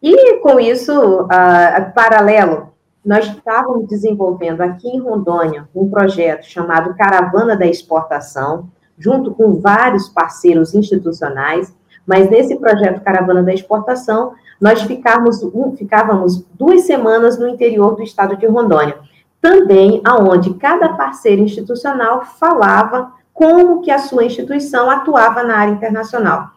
E com isso, uh, paralelo, nós estávamos desenvolvendo aqui em Rondônia um projeto chamado Caravana da Exportação, junto com vários parceiros institucionais, mas nesse projeto Caravana da Exportação, nós ficávamos, ficávamos duas semanas no interior do estado de Rondônia também aonde cada parceiro institucional falava como que a sua instituição atuava na área internacional.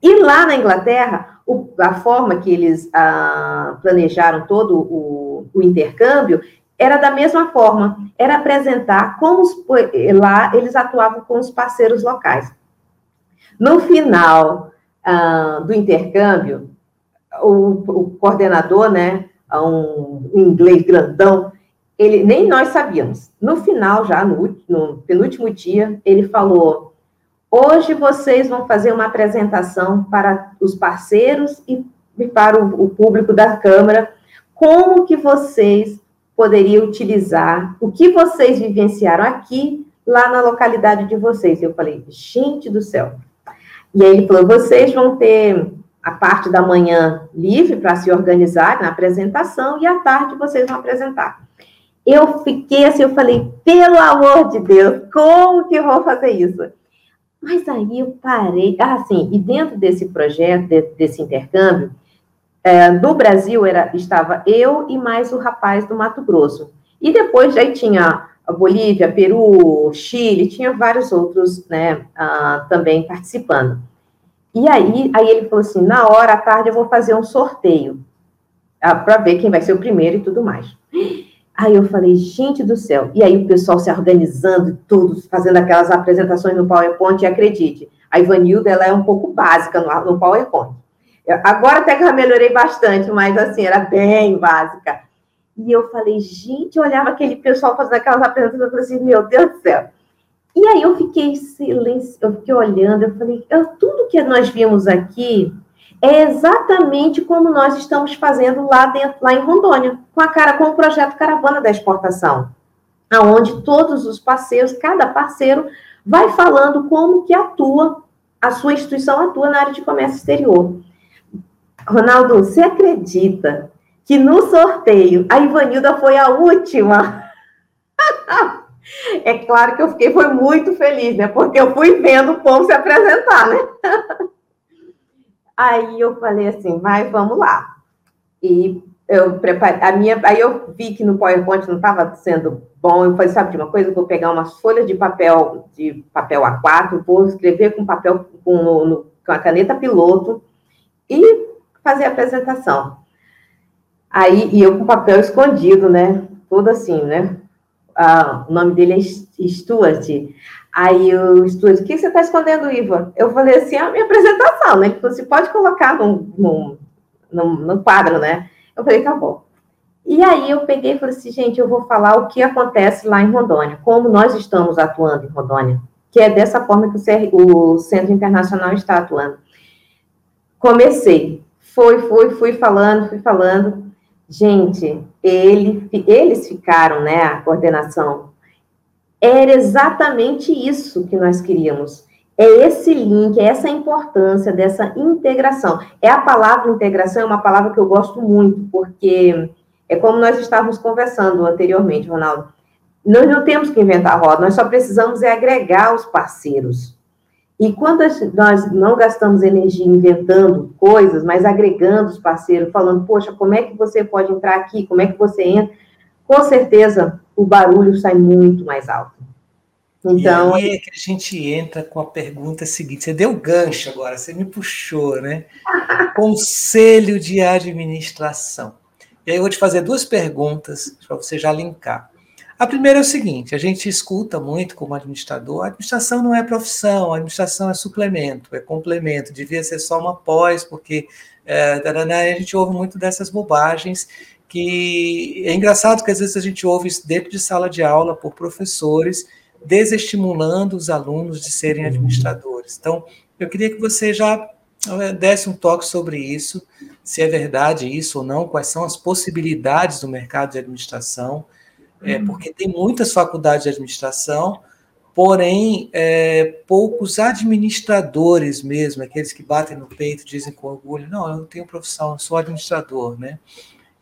E lá na Inglaterra, o, a forma que eles ah, planejaram todo o, o, intercâmbio era da mesma forma, era apresentar como os, lá eles atuavam com os parceiros locais. No final ah, do intercâmbio, o, o coordenador, né, um inglês grandão, ele nem nós sabíamos. No final, já no, no penúltimo dia, ele falou: hoje vocês vão fazer uma apresentação para os parceiros e, para o, o público da Câmara, como que vocês poderiam utilizar o que vocês vivenciaram aqui, lá na localidade de vocês. Eu falei, gente do céu. E aí ele falou: vocês vão ter a parte da manhã livre para se organizar na apresentação e à tarde vocês vão apresentar. Eu fiquei assim, eu falei, pelo amor de Deus, como que eu vou fazer isso? Mas aí eu parei, assim, e dentro desse projeto, de, desse intercâmbio, é, do Brasil era, estava eu e mais o rapaz do Mato Grosso. E depois já tinha a Bolívia, Peru, Chile, tinha vários outros, né, uh, também participando. E aí, aí ele falou assim, na hora, à tarde, eu vou fazer um sorteio, ah, para ver quem vai ser o primeiro e tudo mais. Aí eu falei, gente do céu. E aí o pessoal se organizando, tudo, fazendo aquelas apresentações no PowerPoint, e acredite, a Ivanilda, ela é um pouco básica no, no PowerPoint. Eu, agora até que eu melhorei bastante, mas assim, era bem básica. E eu falei, gente, eu olhava aquele pessoal fazendo aquelas apresentações, eu falei assim, meu Deus do céu. E aí eu fiquei silêncio, eu fiquei olhando, eu falei, tudo que nós vimos aqui é exatamente como nós estamos fazendo lá, dentro, lá em Rondônia, com a cara com o projeto Caravana da Exportação, aonde todos os parceiros, cada parceiro vai falando como que atua, a sua instituição atua na área de comércio exterior. Ronaldo, você acredita que no sorteio a Ivanilda foi a última? é claro que eu fiquei foi muito feliz, né? Porque eu fui vendo o povo se apresentar, né? Aí eu falei assim, mas vamos lá. E eu preparei, a minha, aí eu vi que no PowerPoint não estava sendo bom, eu falei, sabe de uma coisa? Eu vou pegar umas folhas de papel, de papel A4, vou escrever com papel, com, no, com a caneta piloto e fazer a apresentação. Aí, e eu com papel escondido, né? Tudo assim, né? Ah, o nome dele é Stuart. Aí o estúdio, o que você está escondendo, Iva? Eu falei assim, a minha apresentação, né? Falou assim, pode colocar no, no, no, no quadro, né? Eu falei, tá bom. E aí eu peguei e falei assim, gente, eu vou falar o que acontece lá em Rondônia, como nós estamos atuando em Rondônia, que é dessa forma que o, CR, o Centro Internacional está atuando. Comecei, foi, fui, fui falando, fui falando. Gente, ele, eles ficaram, né, a coordenação era exatamente isso que nós queríamos. É esse link, é essa importância dessa integração. É a palavra integração, é uma palavra que eu gosto muito, porque é como nós estávamos conversando anteriormente, Ronaldo. Nós não temos que inventar roda, nós só precisamos é agregar os parceiros. E quando nós não gastamos energia inventando coisas, mas agregando os parceiros, falando, poxa, como é que você pode entrar aqui, como é que você entra, com certeza o barulho sai muito mais alto. Então, e aí é que a gente entra com a pergunta seguinte. Você deu gancho agora, você me puxou, né? Conselho de administração. E aí eu vou te fazer duas perguntas para você já linkar. A primeira é o seguinte: a gente escuta muito como administrador, a administração não é profissão, a administração é suplemento, é complemento, devia ser só uma pós, porque é, a gente ouve muito dessas bobagens que é engraçado que às vezes a gente ouve isso dentro de sala de aula por professores, desestimulando os alunos de serem uhum. administradores. Então, eu queria que você já eh, desse um toque sobre isso, se é verdade isso ou não, quais são as possibilidades do mercado de administração, é, uhum. porque tem muitas faculdades de administração, porém, é, poucos administradores mesmo, aqueles que batem no peito, dizem com orgulho, não, eu não tenho profissão, eu sou administrador, né?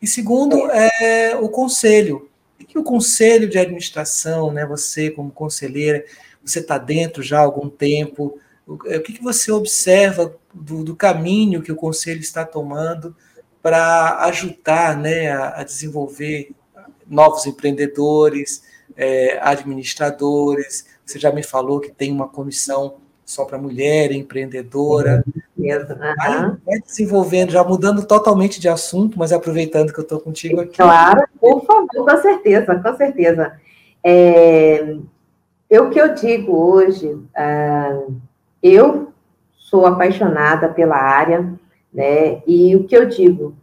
E segundo, é o conselho. O que o conselho de administração, né, você como conselheira, você está dentro já há algum tempo, o, é, o que, que você observa do, do, caminho que o conselho está tomando para ajudar né, a, a, desenvolver novos empreendedores, é, administradores? Você já me falou que tem uma comissão só para mulher, empreendedora. Uhum. Vai desenvolvendo, já mudando totalmente de assunto, mas aproveitando que eu estou contigo aqui. Claro, por favor, com certeza, com certeza. É, o que eu digo hoje, uh, eu sou apaixonada pela área, né? E o que eu digo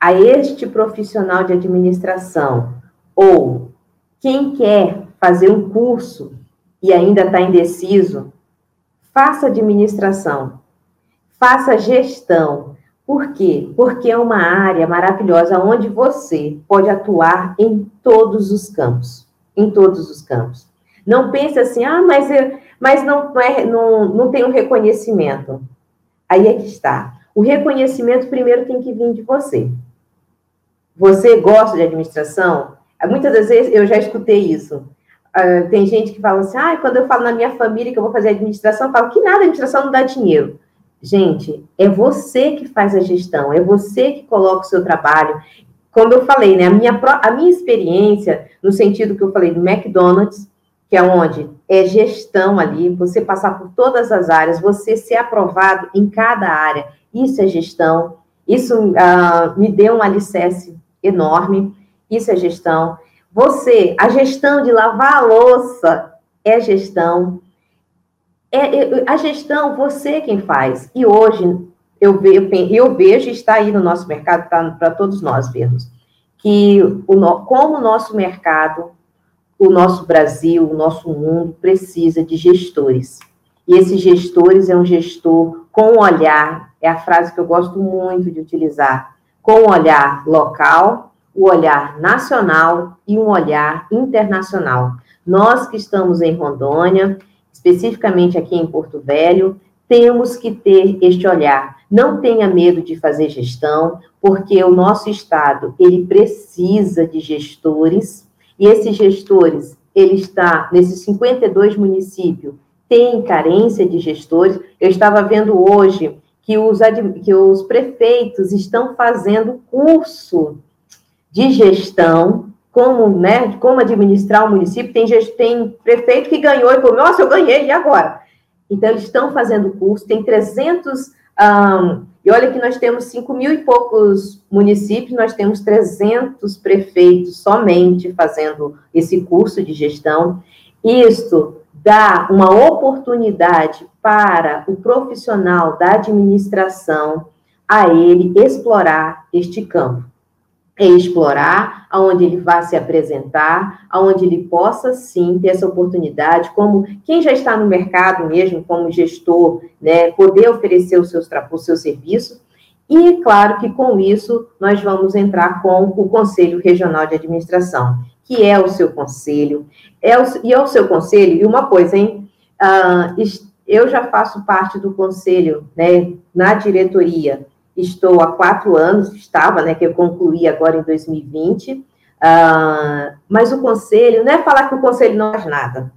a este profissional de administração, ou quem quer fazer um curso e ainda está indeciso, faça administração, faça gestão. Por quê? Porque é uma área maravilhosa onde você pode atuar em todos os campos. Em todos os campos. Não pense assim, ah, mas, eu, mas não, não, é, não, não tem um reconhecimento. Aí é que está. O reconhecimento primeiro tem que vir de você. Você gosta de administração? Muitas das vezes eu já escutei isso. Uh, tem gente que fala assim, ah, quando eu falo na minha família que eu vou fazer administração, eu falo que nada, administração não dá dinheiro. Gente, é você que faz a gestão, é você que coloca o seu trabalho. Como eu falei, né, a minha, a minha experiência, no sentido que eu falei do McDonald's, que é onde é gestão ali, você passar por todas as áreas, você ser aprovado em cada área, isso é gestão, isso uh, me deu um alicerce enorme, isso é gestão. Você, a gestão de lavar a louça é gestão. É, é a gestão, você quem faz. E hoje, eu, vejo, eu vejo, está aí no nosso mercado, está para todos nós vermos, que o, como o nosso mercado, o nosso Brasil, o nosso mundo precisa de gestores. E esses gestores é um gestor com olhar, é a frase que eu gosto muito de utilizar, com um olhar local, o olhar nacional e um olhar internacional. Nós que estamos em Rondônia, especificamente aqui em Porto Velho, temos que ter este olhar. Não tenha medo de fazer gestão, porque o nosso estado, ele precisa de gestores, e esses gestores, ele está nesses 52 municípios, tem carência de gestores. Eu estava vendo hoje que os, que os prefeitos estão fazendo curso de gestão, como, né, como administrar o município. Tem, tem prefeito que ganhou e falou, nossa, eu ganhei, e agora? Então, eles estão fazendo curso, tem 300, um, e olha que nós temos 5 mil e poucos municípios, nós temos 300 prefeitos somente fazendo esse curso de gestão. Isto dá uma oportunidade para o profissional da administração a ele explorar este campo é explorar, aonde ele vai se apresentar, aonde ele possa sim ter essa oportunidade, como quem já está no mercado mesmo, como gestor, né, poder oferecer os seus, o seu serviço. E claro que com isso nós vamos entrar com o Conselho Regional de Administração, que é o seu conselho, é o, e é o seu conselho, e uma coisa, hein? Uh, eu já faço parte do conselho, né, na diretoria Estou há quatro anos, estava, né, que eu concluí agora em 2020. Uh, ah, mas o conselho, não é falar que o conselho não faz nada.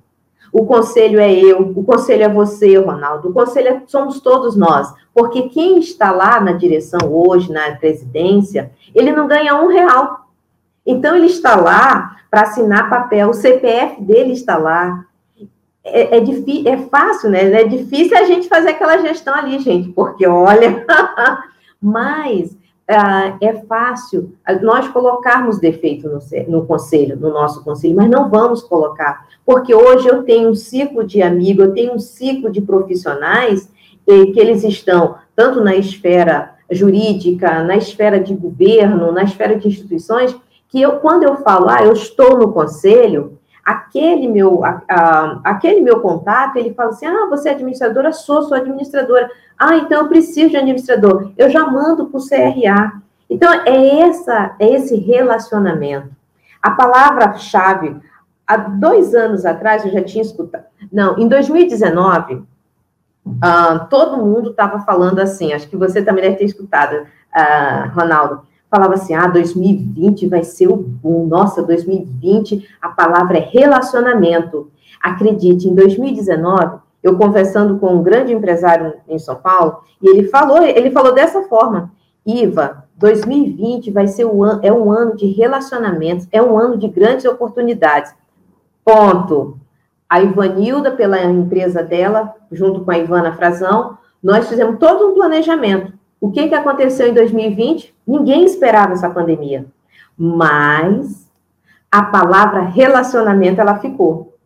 O conselho é eu, o conselho é você, Ronaldo, o conselho é, somos todos nós. Porque quem está lá na direção hoje, na presidência, ele não ganha um real. Então, ele está lá para assinar papel, o CPF dele está lá. É, é, é fácil, né? É difícil a gente fazer aquela gestão ali, gente, porque olha, mas ah, é fácil nós colocarmos defeito no, no, conselho, no nosso conselho, mas não vamos colocar, porque hoje eu tenho um ciclo de amigos, eu tenho um ciclo de profissionais eh, que eles estão tanto na esfera jurídica, na esfera de governo, na esfera de instituições, que eu, quando eu falo, ah, eu estou no conselho, aquele meu, a, a, aquele meu contato, ele fala assim, ah, você é administradora? Sou, sou administradora. Ah, então eu preciso de administrador. Eu já mando para o CRA. Então, é, essa, é esse relacionamento. A palavra-chave, há dois anos atrás, eu já tinha escutado. Não, em 2019, uh, ah, todo mundo estava falando assim, acho que você também deve ter escutado, uh, Ronaldo. Falava assim: ah, 2020 vai ser o boom. Nossa, 2020, a palavra é relacionamento. Acredite, em 2019, eu conversando com um grande empresário em São Paulo, e ele falou, ele falou dessa forma, Iva, 2020 vai ser o ano, é um ano de relacionamentos, é um ano de grandes oportunidades. Ponto. A Ivanilda, pela empresa dela, junto com a Ivana Frazão, nós fizemos todo um planejamento. O que, que aconteceu em 2020? Ninguém esperava essa pandemia. Mas a palavra relacionamento, ela ficou.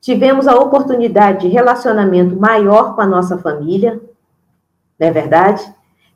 Tivemos a oportunidade de relacionamento maior com a nossa família, não é verdade?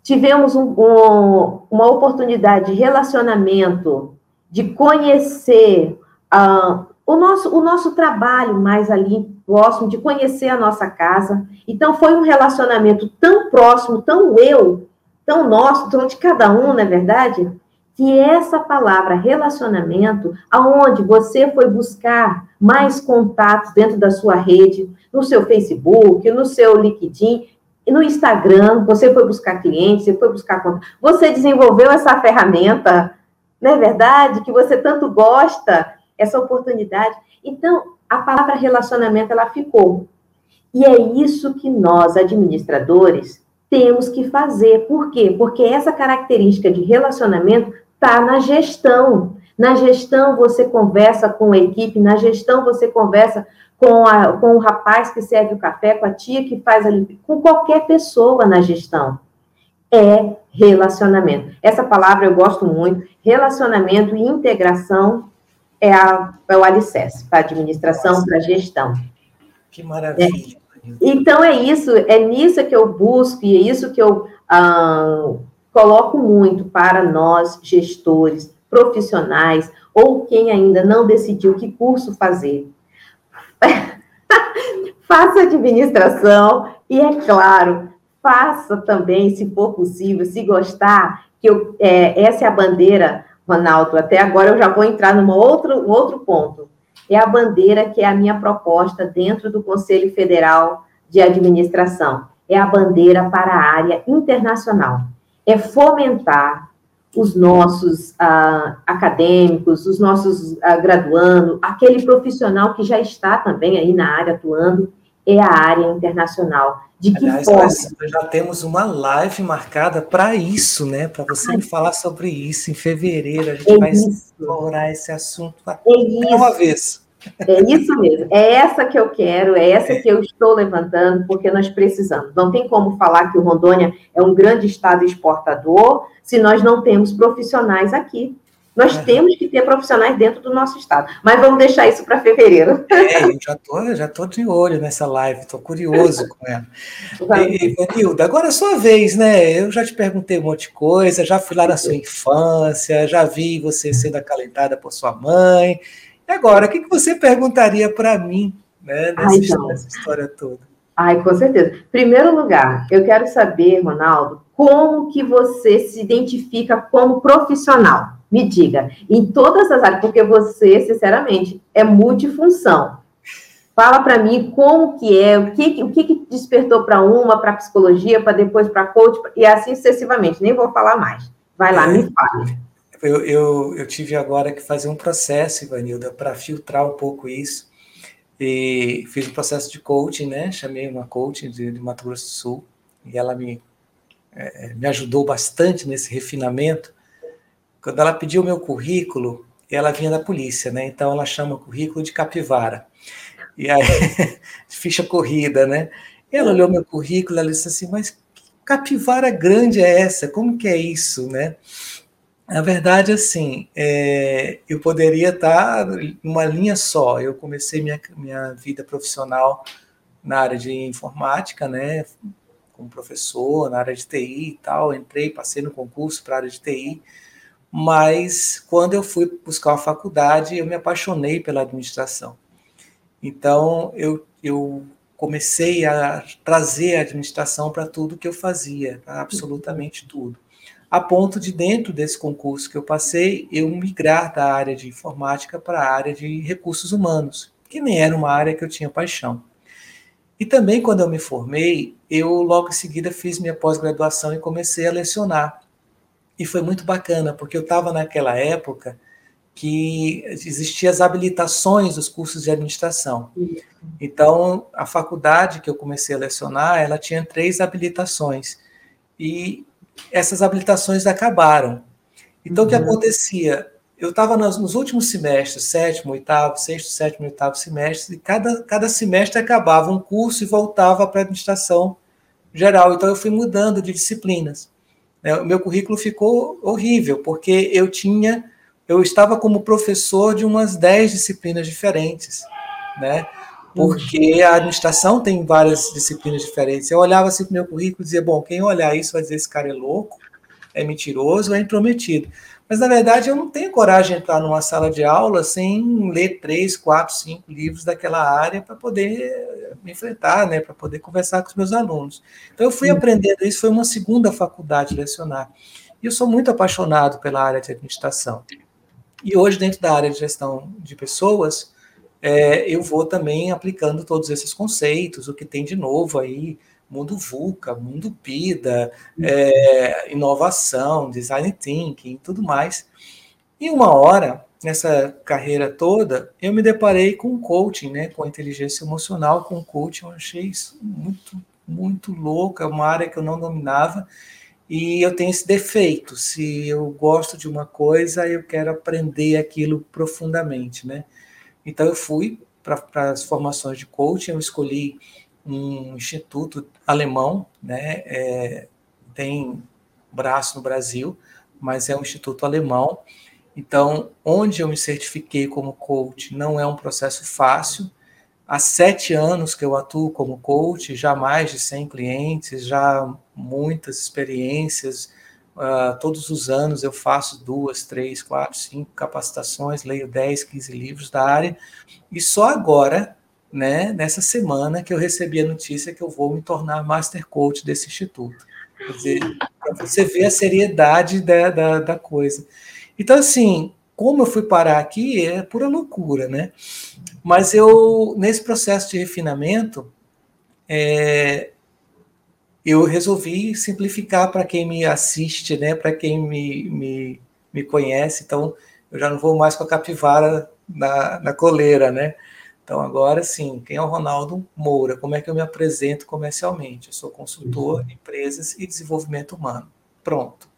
Tivemos um, um, uma oportunidade de relacionamento, de conhecer uh, o, nosso, o nosso trabalho mais ali próximo, de conhecer a nossa casa. Então, foi um relacionamento tão próximo, tão eu, tão nosso, tão de cada um, não é verdade? que essa palavra relacionamento, aonde você foi buscar mais contatos dentro da sua rede, no seu Facebook, no seu LinkedIn, no Instagram, você foi buscar clientes, você foi buscar conta, você desenvolveu essa ferramenta, não é verdade? Que você tanto gosta, essa oportunidade. Então, a palavra relacionamento, ela ficou. E é isso que nós, administradores, temos que fazer. Por quê? Porque essa característica de relacionamento está na gestão. Na gestão, você conversa com a equipe, na gestão, você conversa com, a, com o rapaz que serve o café, com a tia que faz ali, com qualquer pessoa na gestão. É relacionamento. Essa palavra eu gosto muito. Relacionamento e integração é, a, é o alicerce para a administração, para a gestão. Que maravilha. É. Então é isso, é nisso que eu busco e é isso que eu ah, coloco muito para nós, gestores, profissionais, ou quem ainda não decidiu que curso fazer. faça administração e, é claro, faça também, se for possível, se gostar, que eu, é, essa é a bandeira, Ronaldo, até agora eu já vou entrar num outro, outro ponto. É a bandeira que é a minha proposta dentro do Conselho Federal de Administração. É a bandeira para a área internacional. É fomentar os nossos ah, acadêmicos, os nossos ah, graduandos, aquele profissional que já está também aí na área atuando, é a área internacional. De que Aliás, forma? Nós já temos uma live marcada para isso, né? Para você Ai. me falar sobre isso em fevereiro. A gente é vai isso. explorar esse assunto é uma vez. É isso mesmo. É essa que eu quero, é essa que eu estou levantando, porque nós precisamos. Não tem como falar que o Rondônia é um grande estado exportador se nós não temos profissionais aqui. Nós é. temos que ter profissionais dentro do nosso estado. Mas vamos deixar isso para fevereiro. É, eu já tô, já tô de olho nessa live, estou curioso com ela. E, Vanilda, agora é a sua vez, né? Eu já te perguntei um monte de coisa, já fui lá na sua infância, já vi você sendo acalentada por sua mãe. E agora, o que, que você perguntaria para mim né, nessa, Ai, então. nessa história toda? Ai, com certeza. Primeiro lugar, eu quero saber, Ronaldo, como que você se identifica como profissional? Me diga, em todas as áreas, porque você, sinceramente, é multifunção. Fala para mim como que é, o que, o que despertou para uma, para psicologia, para depois para coach, e assim sucessivamente. Nem vou falar mais. Vai lá, me fale. Eu, eu, eu tive agora que fazer um processo, Ivanilda, para filtrar um pouco isso. E fiz um processo de coaching, né? Chamei uma coaching de, de Mato Grosso do Sul e ela me, é, me ajudou bastante nesse refinamento. Quando ela pediu o meu currículo, ela vinha da polícia, né? Então ela chama o currículo de capivara. E aí, ficha corrida, né? Ela olhou meu currículo, ela disse assim, mas que capivara grande é essa? Como que é isso, né? Na verdade, assim, é, eu poderia estar numa linha só. Eu comecei minha, minha vida profissional na área de informática, né, como professor, na área de TI e tal. Entrei, passei no concurso para a área de TI, mas quando eu fui buscar uma faculdade, eu me apaixonei pela administração. Então, eu, eu comecei a trazer a administração para tudo que eu fazia, absolutamente tudo a ponto de, dentro desse concurso que eu passei, eu migrar da área de informática para a área de recursos humanos, que nem era uma área que eu tinha paixão. E também, quando eu me formei, eu logo em seguida fiz minha pós-graduação e comecei a lecionar. E foi muito bacana, porque eu estava naquela época que existiam as habilitações dos cursos de administração. Então, a faculdade que eu comecei a lecionar, ela tinha três habilitações. E essas habilitações acabaram. Então, uhum. o que uhum. acontecia? Eu estava nos, nos, últimos semestres, sétimo, oitavo, sexto, sétimo, oitavo semestre, e cada, cada semestre acabava um curso e voltava para a administração geral. Então, eu fui mudando de disciplinas. É, o meu currículo ficou horrível, porque eu tinha, eu estava como professor de umas dez disciplinas diferentes, né? porque a administração tem várias disciplinas diferentes. Eu olhava assim para o meu currículo e dizia, bom, quem olhar isso vai dizer esse cara é louco, é mentiroso, é intrometido. Mas, na verdade, eu não tenho coragem de entrar numa sala de aula sem ler três, quatro, cinco livros daquela área para poder me enfrentar, né, para poder conversar com os meus alunos. Então, eu fui aprendendo isso, foi uma segunda faculdade lecionar. E eu sou muito apaixonado pela área de administração. E hoje, dentro da área de gestão de pessoas, é, eu vou também aplicando todos esses conceitos, o que tem de novo aí, mundo VUCA, mundo PIDA, é, inovação, design thinking, tudo mais. E uma hora, nessa carreira toda, eu me deparei com coaching, né, com inteligência emocional, com coaching, eu achei isso muito, muito louco, é uma área que eu não dominava, e eu tenho esse defeito, se eu gosto de uma coisa, eu quero aprender aquilo profundamente, né? Então eu fui para as formações de coaching, eu escolhi um instituto alemão, né? É, tem braço no Brasil, mas é um instituto alemão. Então, onde eu me certifiquei como coach não é um processo fácil. Há sete anos que eu atuo como coach, já mais de 100 clientes, já muitas experiências. Uh, todos os anos eu faço duas, três, quatro, cinco capacitações, leio 10, 15 livros da área. E só agora né, nessa semana que eu recebi a notícia que eu vou me tornar Master Coach desse instituto. Quer dizer, para você ver a seriedade da, da, da, coisa. Então, assim, como eu fui parar aqui é pura loucura, né? Mas eu, nesse processo de refinamento, é, eu resolvi simplificar para quem me assiste, né? Para quem me, me, me conhece. Então, eu já não vou mais com a capivara na, na coleira, né? Então, agora sim, quem é o Ronaldo Moura? Como é que eu me apresento comercialmente? Eu sou consultor de empresas e desenvolvimento humano. Pronto.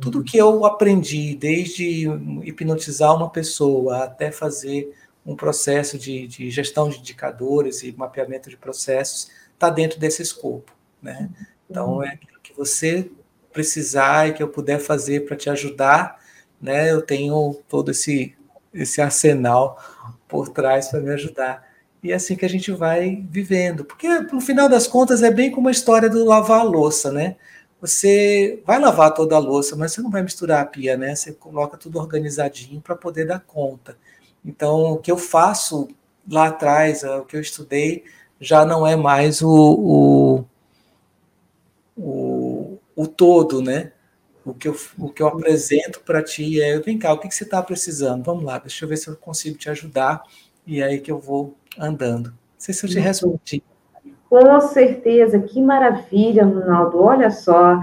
Tudo que eu aprendi, desde hipnotizar uma pessoa até fazer um processo de, de gestão de indicadores e mapeamento de processos, está dentro desse escopo. Né? Então, é aquilo que você precisar e que eu puder fazer para te ajudar, né? eu tenho todo esse, esse arsenal por trás para me ajudar. E é assim que a gente vai vivendo. Porque, no final das contas, é bem como a história do lavar a louça, né? Você vai lavar toda a louça, mas você não vai misturar a pia, né? Você coloca tudo organizadinho para poder dar conta. Então, o que eu faço lá atrás, o que eu estudei, já não é mais o, o, o, o todo, né? O que eu, o que eu apresento para ti é, vem cá, o que, que você está precisando? Vamos lá, deixa eu ver se eu consigo te ajudar. E é aí que eu vou andando. Não sei se eu te respondi. Com certeza, que maravilha, Ronaldo. Olha só,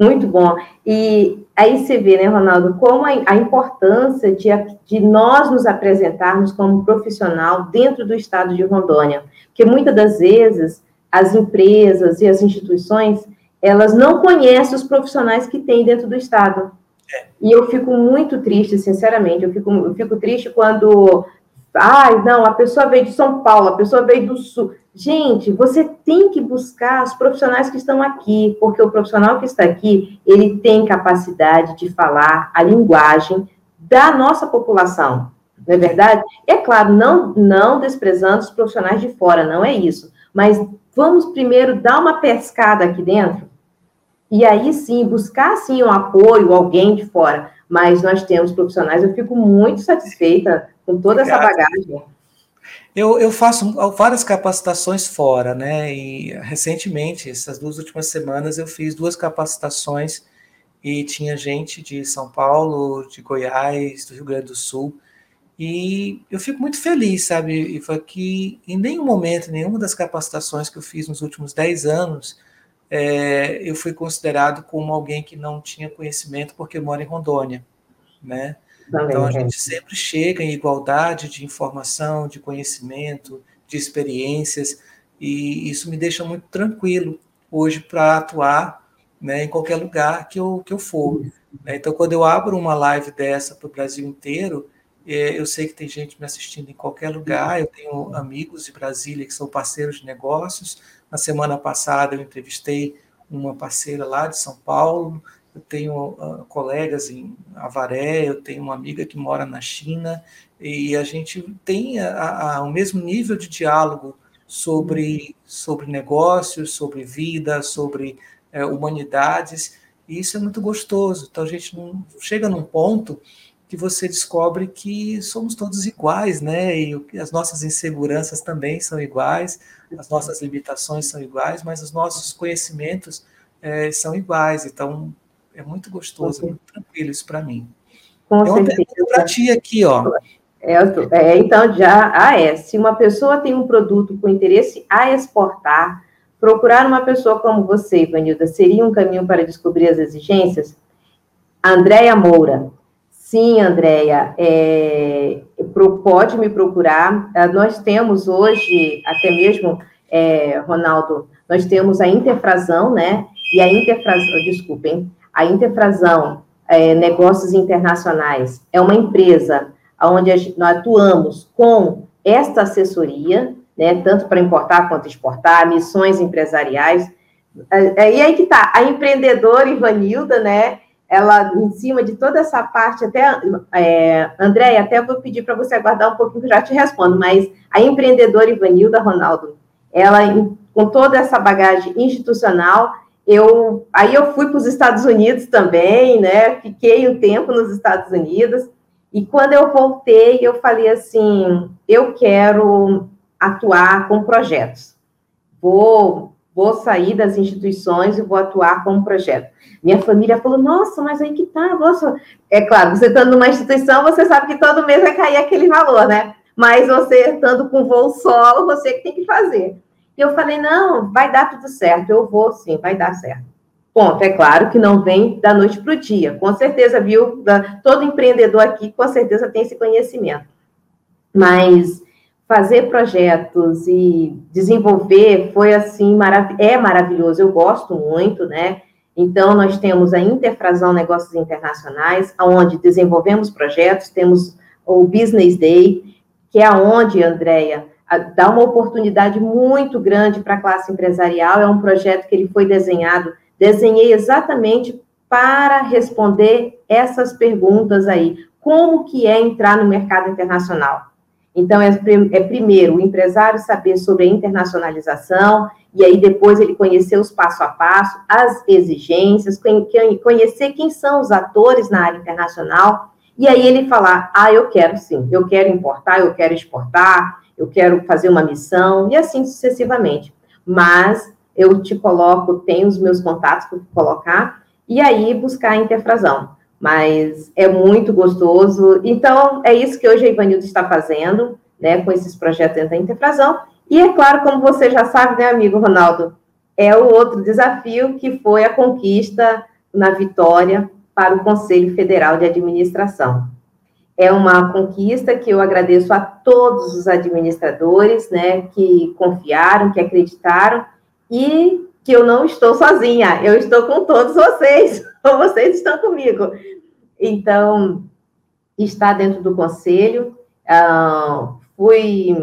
muito bom. E aí você vê, né, Ronaldo, como a, a importância de, de nós nos apresentarmos como profissional dentro do estado de Rondônia. Porque muitas das vezes as empresas e as instituições elas não conhecem os profissionais que tem dentro do Estado. É. E eu fico muito triste, sinceramente. Eu fico, eu fico triste quando. Ai, ah, não, a pessoa veio de São Paulo, a pessoa veio do Sul. Gente, você tem que buscar os profissionais que estão aqui, porque o profissional que está aqui, ele tem capacidade de falar a linguagem da nossa população, não é verdade? É claro, não, não desprezando os profissionais de fora, não é isso, mas vamos primeiro dar uma pescada aqui dentro, e aí sim, buscar sim um apoio, alguém de fora. Mas nós temos profissionais, eu fico muito satisfeita com toda Obrigado. essa bagagem. Eu, eu faço várias capacitações fora, né? E recentemente, essas duas últimas semanas, eu fiz duas capacitações e tinha gente de São Paulo, de Goiás, do Rio Grande do Sul. E eu fico muito feliz, sabe, Iva, que em nenhum momento, nenhuma das capacitações que eu fiz nos últimos 10 anos, é, eu fui considerado como alguém que não tinha conhecimento porque mora em Rondônia, né? Então a é. gente sempre chega em igualdade de informação, de conhecimento, de experiências, e isso me deixa muito tranquilo hoje para atuar né, em qualquer lugar que eu, que eu for. Né? Então, quando eu abro uma live dessa para o Brasil inteiro, eu sei que tem gente me assistindo em qualquer lugar, eu tenho amigos de Brasília que são parceiros de negócios, na semana passada eu entrevistei uma parceira lá de São Paulo, eu tenho uh, colegas em Avaré, eu tenho uma amiga que mora na China, e a gente tem a, a, o mesmo nível de diálogo sobre, sobre negócios, sobre vida, sobre é, humanidades, e isso é muito gostoso. Então a gente não chega num ponto que você descobre que somos todos iguais, né? E as nossas inseguranças também são iguais, as nossas limitações são iguais, mas os nossos conhecimentos é, são iguais. Então, é muito gostoso, é muito tranquilo isso para mim. Com uma pergunta para ti aqui, ó. É, é, então, já ah, é. Se uma pessoa tem um produto com interesse a exportar, procurar uma pessoa como você, Ivanilda, seria um caminho para descobrir as exigências? Andréia Moura. Sim, Andréia, é, pode me procurar. Ah, nós temos hoje, até mesmo, é, Ronaldo, nós temos a interfrasão, né? E a interfrasão, desculpem, a interfrasão é, Negócios Internacionais é uma empresa onde nós atuamos com esta assessoria, né, tanto para importar quanto exportar, missões empresariais. É, é, e aí que está, a empreendedora Ivanilda, né, ela, em cima de toda essa parte, até, é, André, até vou pedir para você aguardar um pouquinho que eu já te respondo, mas a empreendedora Ivanilda Ronaldo, ela, com toda essa bagagem institucional, eu, aí eu fui para os Estados Unidos também, né, fiquei um tempo nos Estados Unidos, e quando eu voltei, eu falei assim, eu quero atuar com projetos, vou, vou sair das instituições e vou atuar com um projeto. Minha família falou, nossa, mas aí que tá, nossa. É claro, você estando numa instituição, você sabe que todo mês vai cair aquele valor, né? Mas você estando com voo solo, você que tem que fazer. E eu falei, não, vai dar tudo certo, eu vou sim, vai dar certo. Ponto, é claro que não vem da noite para o dia, com certeza, viu? Da, todo empreendedor aqui, com certeza, tem esse conhecimento. Mas fazer projetos e desenvolver foi assim, marav é maravilhoso, eu gosto muito, né? Então, nós temos a Interfrasão Negócios Internacionais, onde desenvolvemos projetos, temos o Business Day, que é onde, Andréia, dá uma oportunidade muito grande para a classe empresarial, é um projeto que ele foi desenhado, desenhei exatamente para responder essas perguntas aí, como que é entrar no mercado internacional? Então, é, é primeiro o empresário saber sobre a internacionalização, e aí depois ele conhecer os passo a passo, as exigências, conhecer quem são os atores na área internacional, e aí ele falar: ah, eu quero sim, eu quero importar, eu quero exportar, eu quero fazer uma missão, e assim sucessivamente. Mas eu te coloco, tenho os meus contatos para colocar, e aí buscar a interfrasão. Mas é muito gostoso. Então, é isso que hoje a Ivanildo está fazendo, né, com esses projetos da interfrasão. E é claro, como você já sabe, né, amigo Ronaldo, é o outro desafio que foi a conquista na vitória para o Conselho Federal de Administração. É uma conquista que eu agradeço a todos os administradores, né, que confiaram, que acreditaram e que eu não estou sozinha, eu estou com todos vocês, vocês estão comigo. Então, está dentro do conselho, uh, fui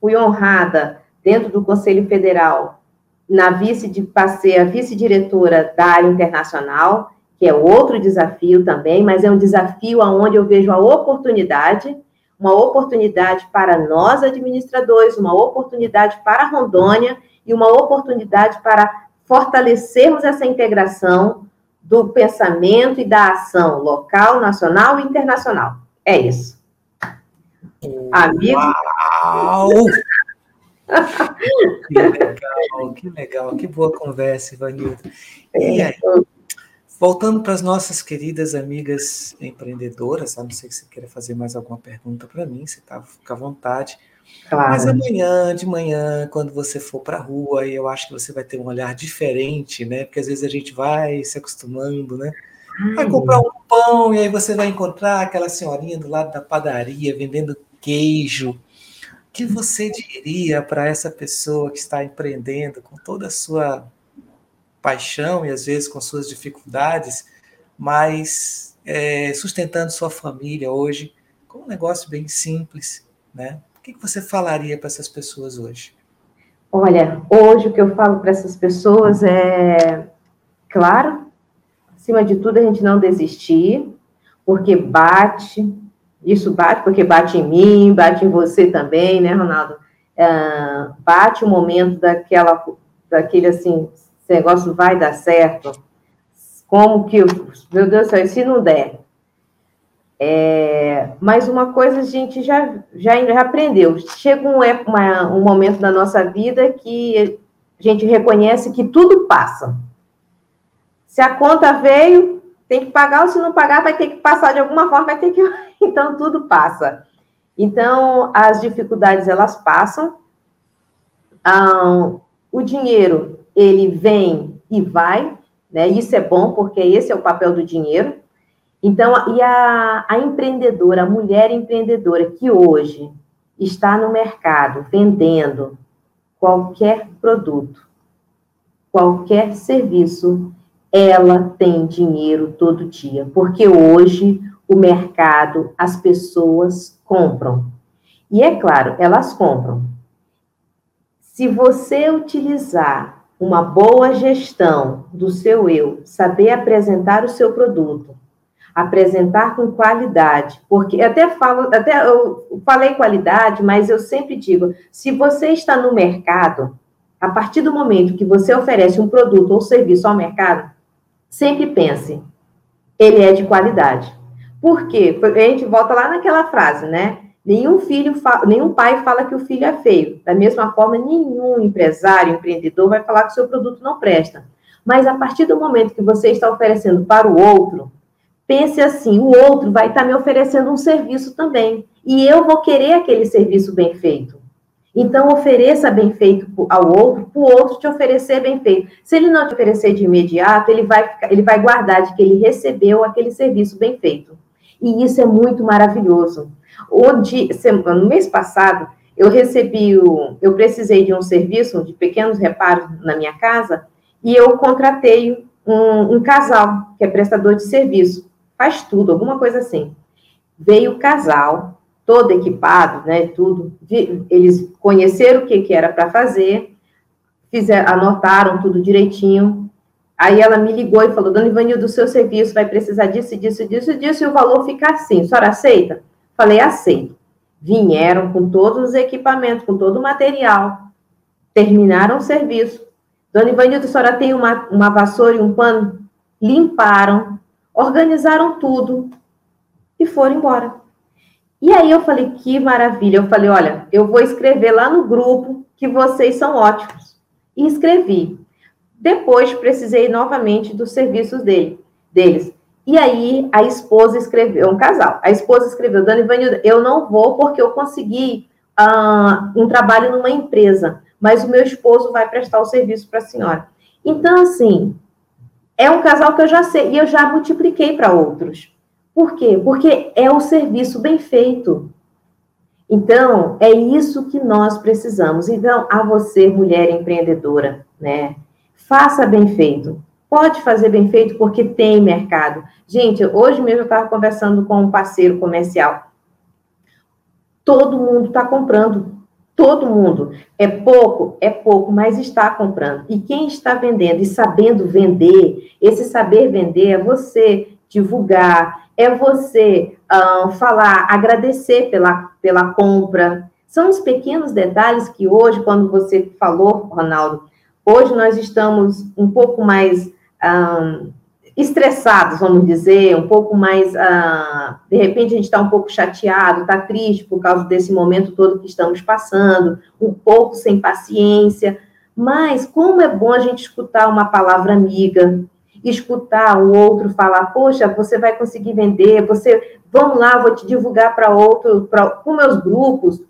fui honrada dentro do Conselho Federal na vice de passei a vice-diretora da área internacional, que é outro desafio também, mas é um desafio aonde eu vejo a oportunidade, uma oportunidade para nós administradores, uma oportunidade para Rondônia e uma oportunidade para fortalecermos essa integração do pensamento e da ação local, nacional e internacional. É isso. Amigo. Uau! que legal, que legal, que boa conversa, Ivanildo. E aí, voltando para as nossas queridas amigas empreendedoras, a não sei que você queira fazer mais alguma pergunta para mim, você tá, fica à vontade. Claro. Mas amanhã, de manhã, quando você for para a rua, eu acho que você vai ter um olhar diferente, né? Porque às vezes a gente vai se acostumando, né? Vai comprar um pão e aí você vai encontrar aquela senhorinha do lado da padaria vendendo queijo. O que você diria para essa pessoa que está empreendendo com toda a sua paixão e às vezes com suas dificuldades, mas é, sustentando sua família hoje com um negócio bem simples, né? Que você falaria para essas pessoas hoje? Olha, hoje o que eu falo para essas pessoas é, claro, acima de tudo, a gente não desistir, porque bate, isso bate porque bate em mim, bate em você também, né, Ronaldo? É, bate o momento daquela, daquele assim, esse negócio vai dar certo. Como que, meu Deus do céu, se não der? É, mas uma coisa a gente já, já, já aprendeu. Chega um, uma, um momento da nossa vida que a gente reconhece que tudo passa. Se a conta veio, tem que pagar, ou se não pagar, vai ter que passar de alguma forma, vai ter que. Então, tudo passa. Então, as dificuldades, elas passam. O dinheiro, ele vem e vai, né? Isso é bom, porque esse é o papel do dinheiro. Então, e a, a empreendedora, a mulher empreendedora que hoje está no mercado vendendo qualquer produto, qualquer serviço, ela tem dinheiro todo dia, porque hoje o mercado, as pessoas compram. E é claro, elas compram. Se você utilizar uma boa gestão do seu eu, saber apresentar o seu produto, apresentar com qualidade, porque até falo, até eu falei qualidade, mas eu sempre digo, se você está no mercado, a partir do momento que você oferece um produto ou serviço ao mercado, sempre pense, ele é de qualidade. Por quê? A gente volta lá naquela frase, né? Nenhum filho, nenhum pai fala que o filho é feio. Da mesma forma, nenhum empresário, empreendedor vai falar que o seu produto não presta. Mas a partir do momento que você está oferecendo para o outro, pense assim: o outro vai estar me oferecendo um serviço também. E eu vou querer aquele serviço bem feito. Então, ofereça bem feito ao outro, para o outro te oferecer bem feito. Se ele não te oferecer de imediato, ele vai, ele vai guardar de que ele recebeu aquele serviço bem feito. E isso é muito maravilhoso. Onde, no mês passado, eu recebi, o, eu precisei de um serviço de pequenos reparos na minha casa e eu contratei um, um casal que é prestador de serviço, faz tudo, alguma coisa assim. Veio o casal, todo equipado, né, tudo. Eles conheceram o que, que era para fazer, fizeram, anotaram tudo direitinho. Aí ela me ligou e falou, Dona Ivanildo, do seu serviço vai precisar disso, disso, disso, disso, e o valor fica assim. A senhora aceita? Falei, aceito. Vieram com todos os equipamentos, com todo o material, terminaram o serviço. Dona Ivanildo, a senhora tem uma, uma vassoura e um pano? Limparam, organizaram tudo e foram embora. E aí eu falei, que maravilha. Eu falei, olha, eu vou escrever lá no grupo que vocês são ótimos. E escrevi. Depois precisei novamente dos serviços dele, deles. E aí a esposa escreveu, um casal, a esposa escreveu, Dani Vanilda, eu não vou porque eu consegui uh, um trabalho numa empresa, mas o meu esposo vai prestar o serviço para a senhora. Então, assim, é um casal que eu já sei, e eu já multipliquei para outros. Por quê? Porque é o serviço bem feito. Então, é isso que nós precisamos. Então, a você, mulher empreendedora, né? Faça bem feito. Pode fazer bem feito porque tem mercado. Gente, hoje mesmo eu estava conversando com um parceiro comercial. Todo mundo está comprando. Todo mundo. É pouco? É pouco, mas está comprando. E quem está vendendo e sabendo vender, esse saber vender é você divulgar, é você uh, falar, agradecer pela, pela compra. São os pequenos detalhes que hoje, quando você falou, Ronaldo, hoje nós estamos um pouco mais estressados, vamos dizer, um pouco mais, uh, de repente a gente está um pouco chateado, está triste por causa desse momento todo que estamos passando, um pouco sem paciência, mas como é bom a gente escutar uma palavra amiga, escutar o outro falar, poxa, você vai conseguir vender, você, vamos lá, vou te divulgar para outro, para os meus grupos.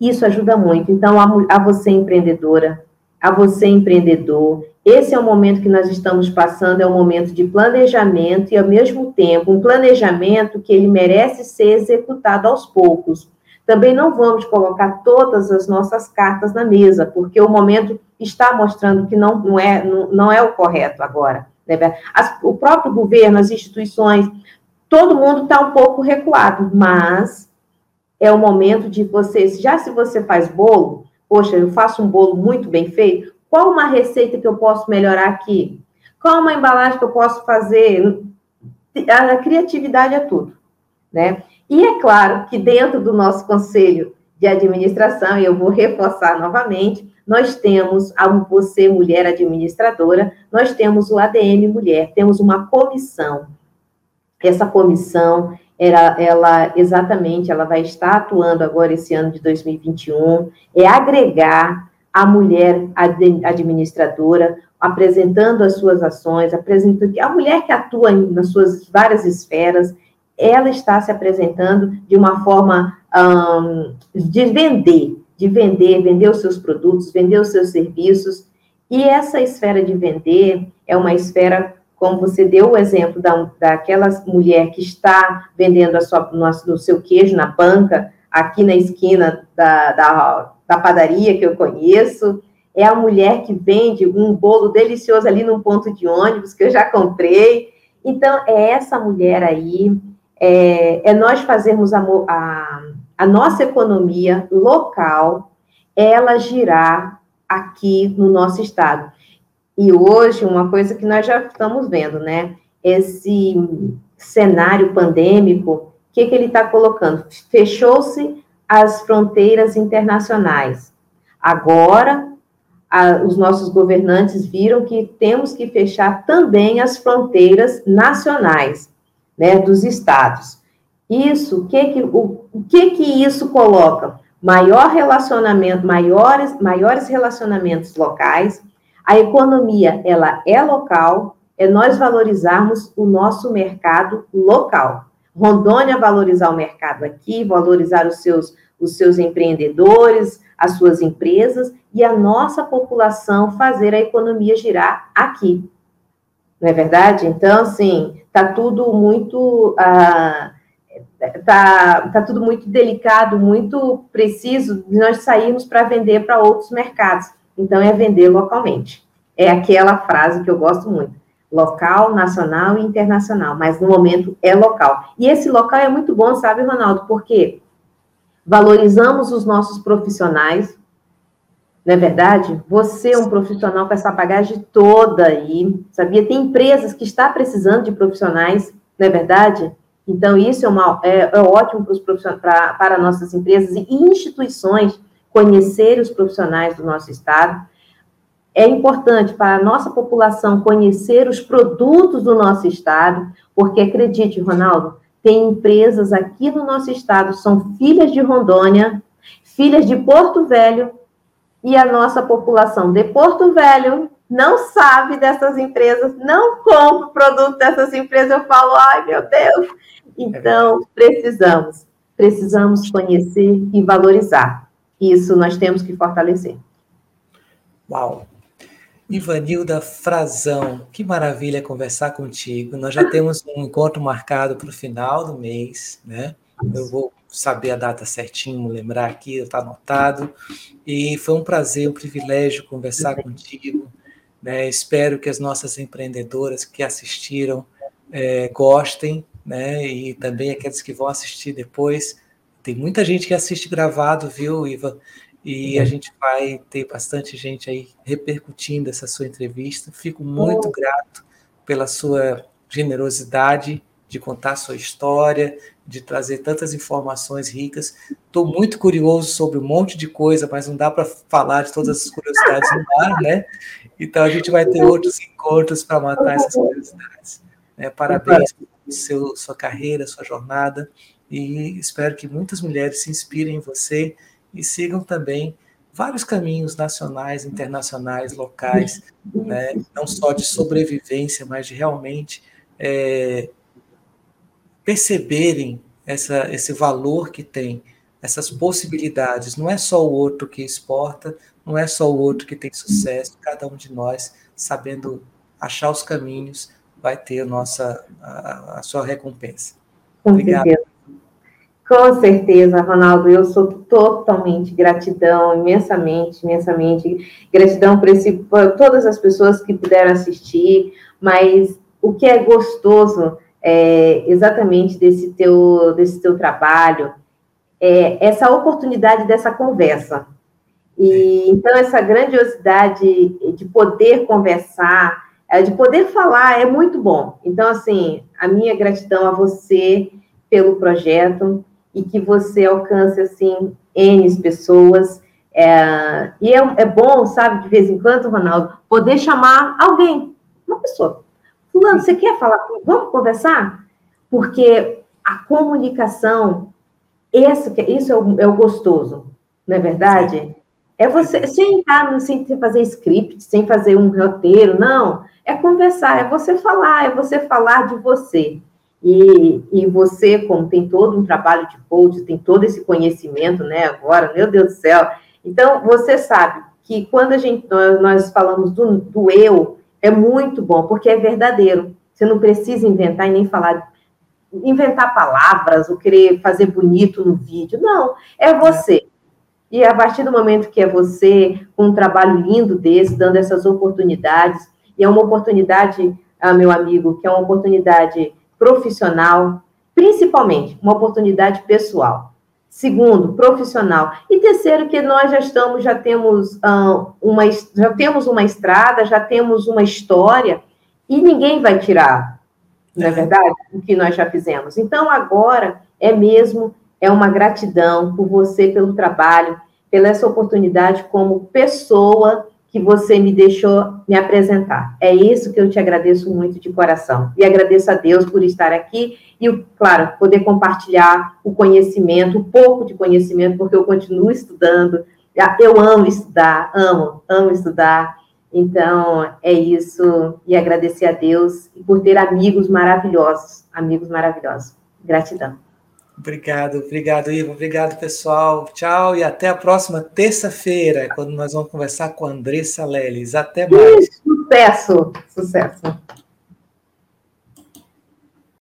Isso ajuda muito. Então, a, a você empreendedora, a você empreendedor, esse é o momento que nós estamos passando, é um momento de planejamento e, ao mesmo tempo, um planejamento que ele merece ser executado aos poucos. Também não vamos colocar todas as nossas cartas na mesa, porque o momento está mostrando que não, não, é, não, não é o correto agora. Né? As, o próprio governo, as instituições, todo mundo está um pouco recuado, mas é o momento de vocês, já se você faz bolo, poxa, eu faço um bolo muito bem feito, qual uma receita que eu posso melhorar aqui? Qual uma embalagem que eu posso fazer? A criatividade é tudo, né? E é claro que dentro do nosso conselho de administração, e eu vou reforçar novamente, nós temos a você, mulher administradora, nós temos o ADM Mulher, temos uma comissão. Essa comissão, era, ela exatamente, ela vai estar atuando agora esse ano de 2021, é agregar a mulher administradora, apresentando as suas ações, apresentando a mulher que atua nas suas várias esferas, ela está se apresentando de uma forma de vender, de vender, vender os seus produtos, vender os seus serviços. E essa esfera de vender é uma esfera, como você deu o exemplo da, daquela mulher que está vendendo a sua, no, no seu queijo na banca, aqui na esquina da, da, da padaria que eu conheço, é a mulher que vende um bolo delicioso ali num ponto de ônibus que eu já comprei. Então, é essa mulher aí, é, é nós fazermos a, a, a, nossa economia local, ela girar aqui no nosso estado. E hoje, uma coisa que nós já estamos vendo, né? Esse cenário pandêmico, o que, que ele está colocando? Fechou-se as fronteiras internacionais. Agora, a, os nossos governantes viram que temos que fechar também as fronteiras nacionais, né, dos estados. Isso, que que, o, o que que isso coloca? Maior relacionamento, maiores, maiores relacionamentos locais, a economia, ela é local, é nós valorizarmos o nosso mercado local. Rondônia valorizar o mercado aqui, valorizar os seus, os seus empreendedores, as suas empresas e a nossa população fazer a economia girar aqui. Não é verdade? Então, assim, tá tudo muito. Ah, tá, tá tudo muito delicado, muito preciso de nós sairmos para vender para outros mercados. Então, é vender localmente. É aquela frase que eu gosto muito. Local, nacional e internacional, mas no momento é local. E esse local é muito bom, sabe, Ronaldo? Porque valorizamos os nossos profissionais, não é verdade? Você é um profissional com essa bagagem toda aí, sabia? Tem empresas que estão precisando de profissionais, não é verdade? Então, isso é, uma, é, é ótimo para, os profissionais, para, para nossas empresas e instituições conhecer os profissionais do nosso Estado. É importante para a nossa população conhecer os produtos do nosso Estado, porque acredite, Ronaldo, tem empresas aqui no nosso Estado, são filhas de Rondônia, filhas de Porto Velho, e a nossa população de Porto Velho não sabe dessas empresas, não compra o produto dessas empresas. Eu falo, ai meu Deus. Então, precisamos, precisamos conhecer e valorizar. Isso nós temos que fortalecer. Uau! Ivanilda Frazão, que maravilha conversar contigo. Nós já temos um encontro marcado para o final do mês, né? Eu vou saber a data certinho, lembrar aqui, está anotado. E foi um prazer, um privilégio conversar contigo. Né? Espero que as nossas empreendedoras que assistiram é, gostem, né? E também aqueles que vão assistir depois. Tem muita gente que assiste gravado, viu, Iva? E a gente vai ter bastante gente aí repercutindo essa sua entrevista. Fico muito grato pela sua generosidade de contar sua história, de trazer tantas informações ricas. Estou muito curioso sobre um monte de coisa, mas não dá para falar de todas as curiosidades no ar, né? Então a gente vai ter outros encontros para matar essas curiosidades. Né? Parabéns pela seu, sua carreira, sua jornada, e espero que muitas mulheres se inspirem em você e sigam também vários caminhos nacionais, internacionais, locais, né? não só de sobrevivência, mas de realmente é, perceberem essa, esse valor que tem, essas possibilidades. Não é só o outro que exporta, não é só o outro que tem sucesso, cada um de nós, sabendo achar os caminhos, vai ter a, nossa, a, a sua recompensa. Com Obrigado. Com certeza, Ronaldo, eu sou totalmente gratidão, imensamente, imensamente gratidão por, esse, por todas as pessoas que puderam assistir, mas o que é gostoso é, exatamente desse teu, desse teu trabalho, é, essa oportunidade dessa conversa. E então essa grandiosidade de poder conversar, é, de poder falar é muito bom. Então assim, a minha gratidão a você pelo projeto e que você alcance assim n pessoas. É, e é, é bom, sabe, de vez em quando, Ronaldo, poder chamar alguém, uma pessoa, Fulano, você quer falar? Vamos conversar? Porque a comunicação, esse, isso é o, é o gostoso, não é verdade? É você sentar sem fazer script, sem fazer um roteiro, não. É conversar, é você falar, é você falar de você. E, e você, como tem todo um trabalho de coach, tem todo esse conhecimento, né, agora, meu Deus do céu. Então, você sabe que quando a gente nós falamos do, do eu, é muito bom, porque é verdadeiro. Você não precisa inventar e nem falar, inventar palavras ou querer fazer bonito no vídeo. Não, é você. E a partir do momento que é você, com um trabalho lindo desse, dando essas oportunidades, e é uma oportunidade, ah, meu amigo, que é uma oportunidade profissional, principalmente uma oportunidade pessoal. Segundo, profissional. E terceiro, que nós já estamos, já temos uh, uma, já temos uma estrada, já temos uma história, e ninguém vai tirar, não é verdade? O que nós já fizemos. Então, agora é mesmo, é uma gratidão por você, pelo trabalho, pela essa oportunidade como pessoa que você me deixou me apresentar. É isso que eu te agradeço muito de coração. E agradeço a Deus por estar aqui e, claro, poder compartilhar o conhecimento, um pouco de conhecimento, porque eu continuo estudando. Eu amo estudar, amo, amo estudar. Então, é isso. E agradecer a Deus por ter amigos maravilhosos, amigos maravilhosos. Gratidão. Obrigado, obrigado, Ivo. Obrigado, pessoal. Tchau e até a próxima terça-feira, quando nós vamos conversar com a Andressa Leles. Até mais. Sucesso, sucesso.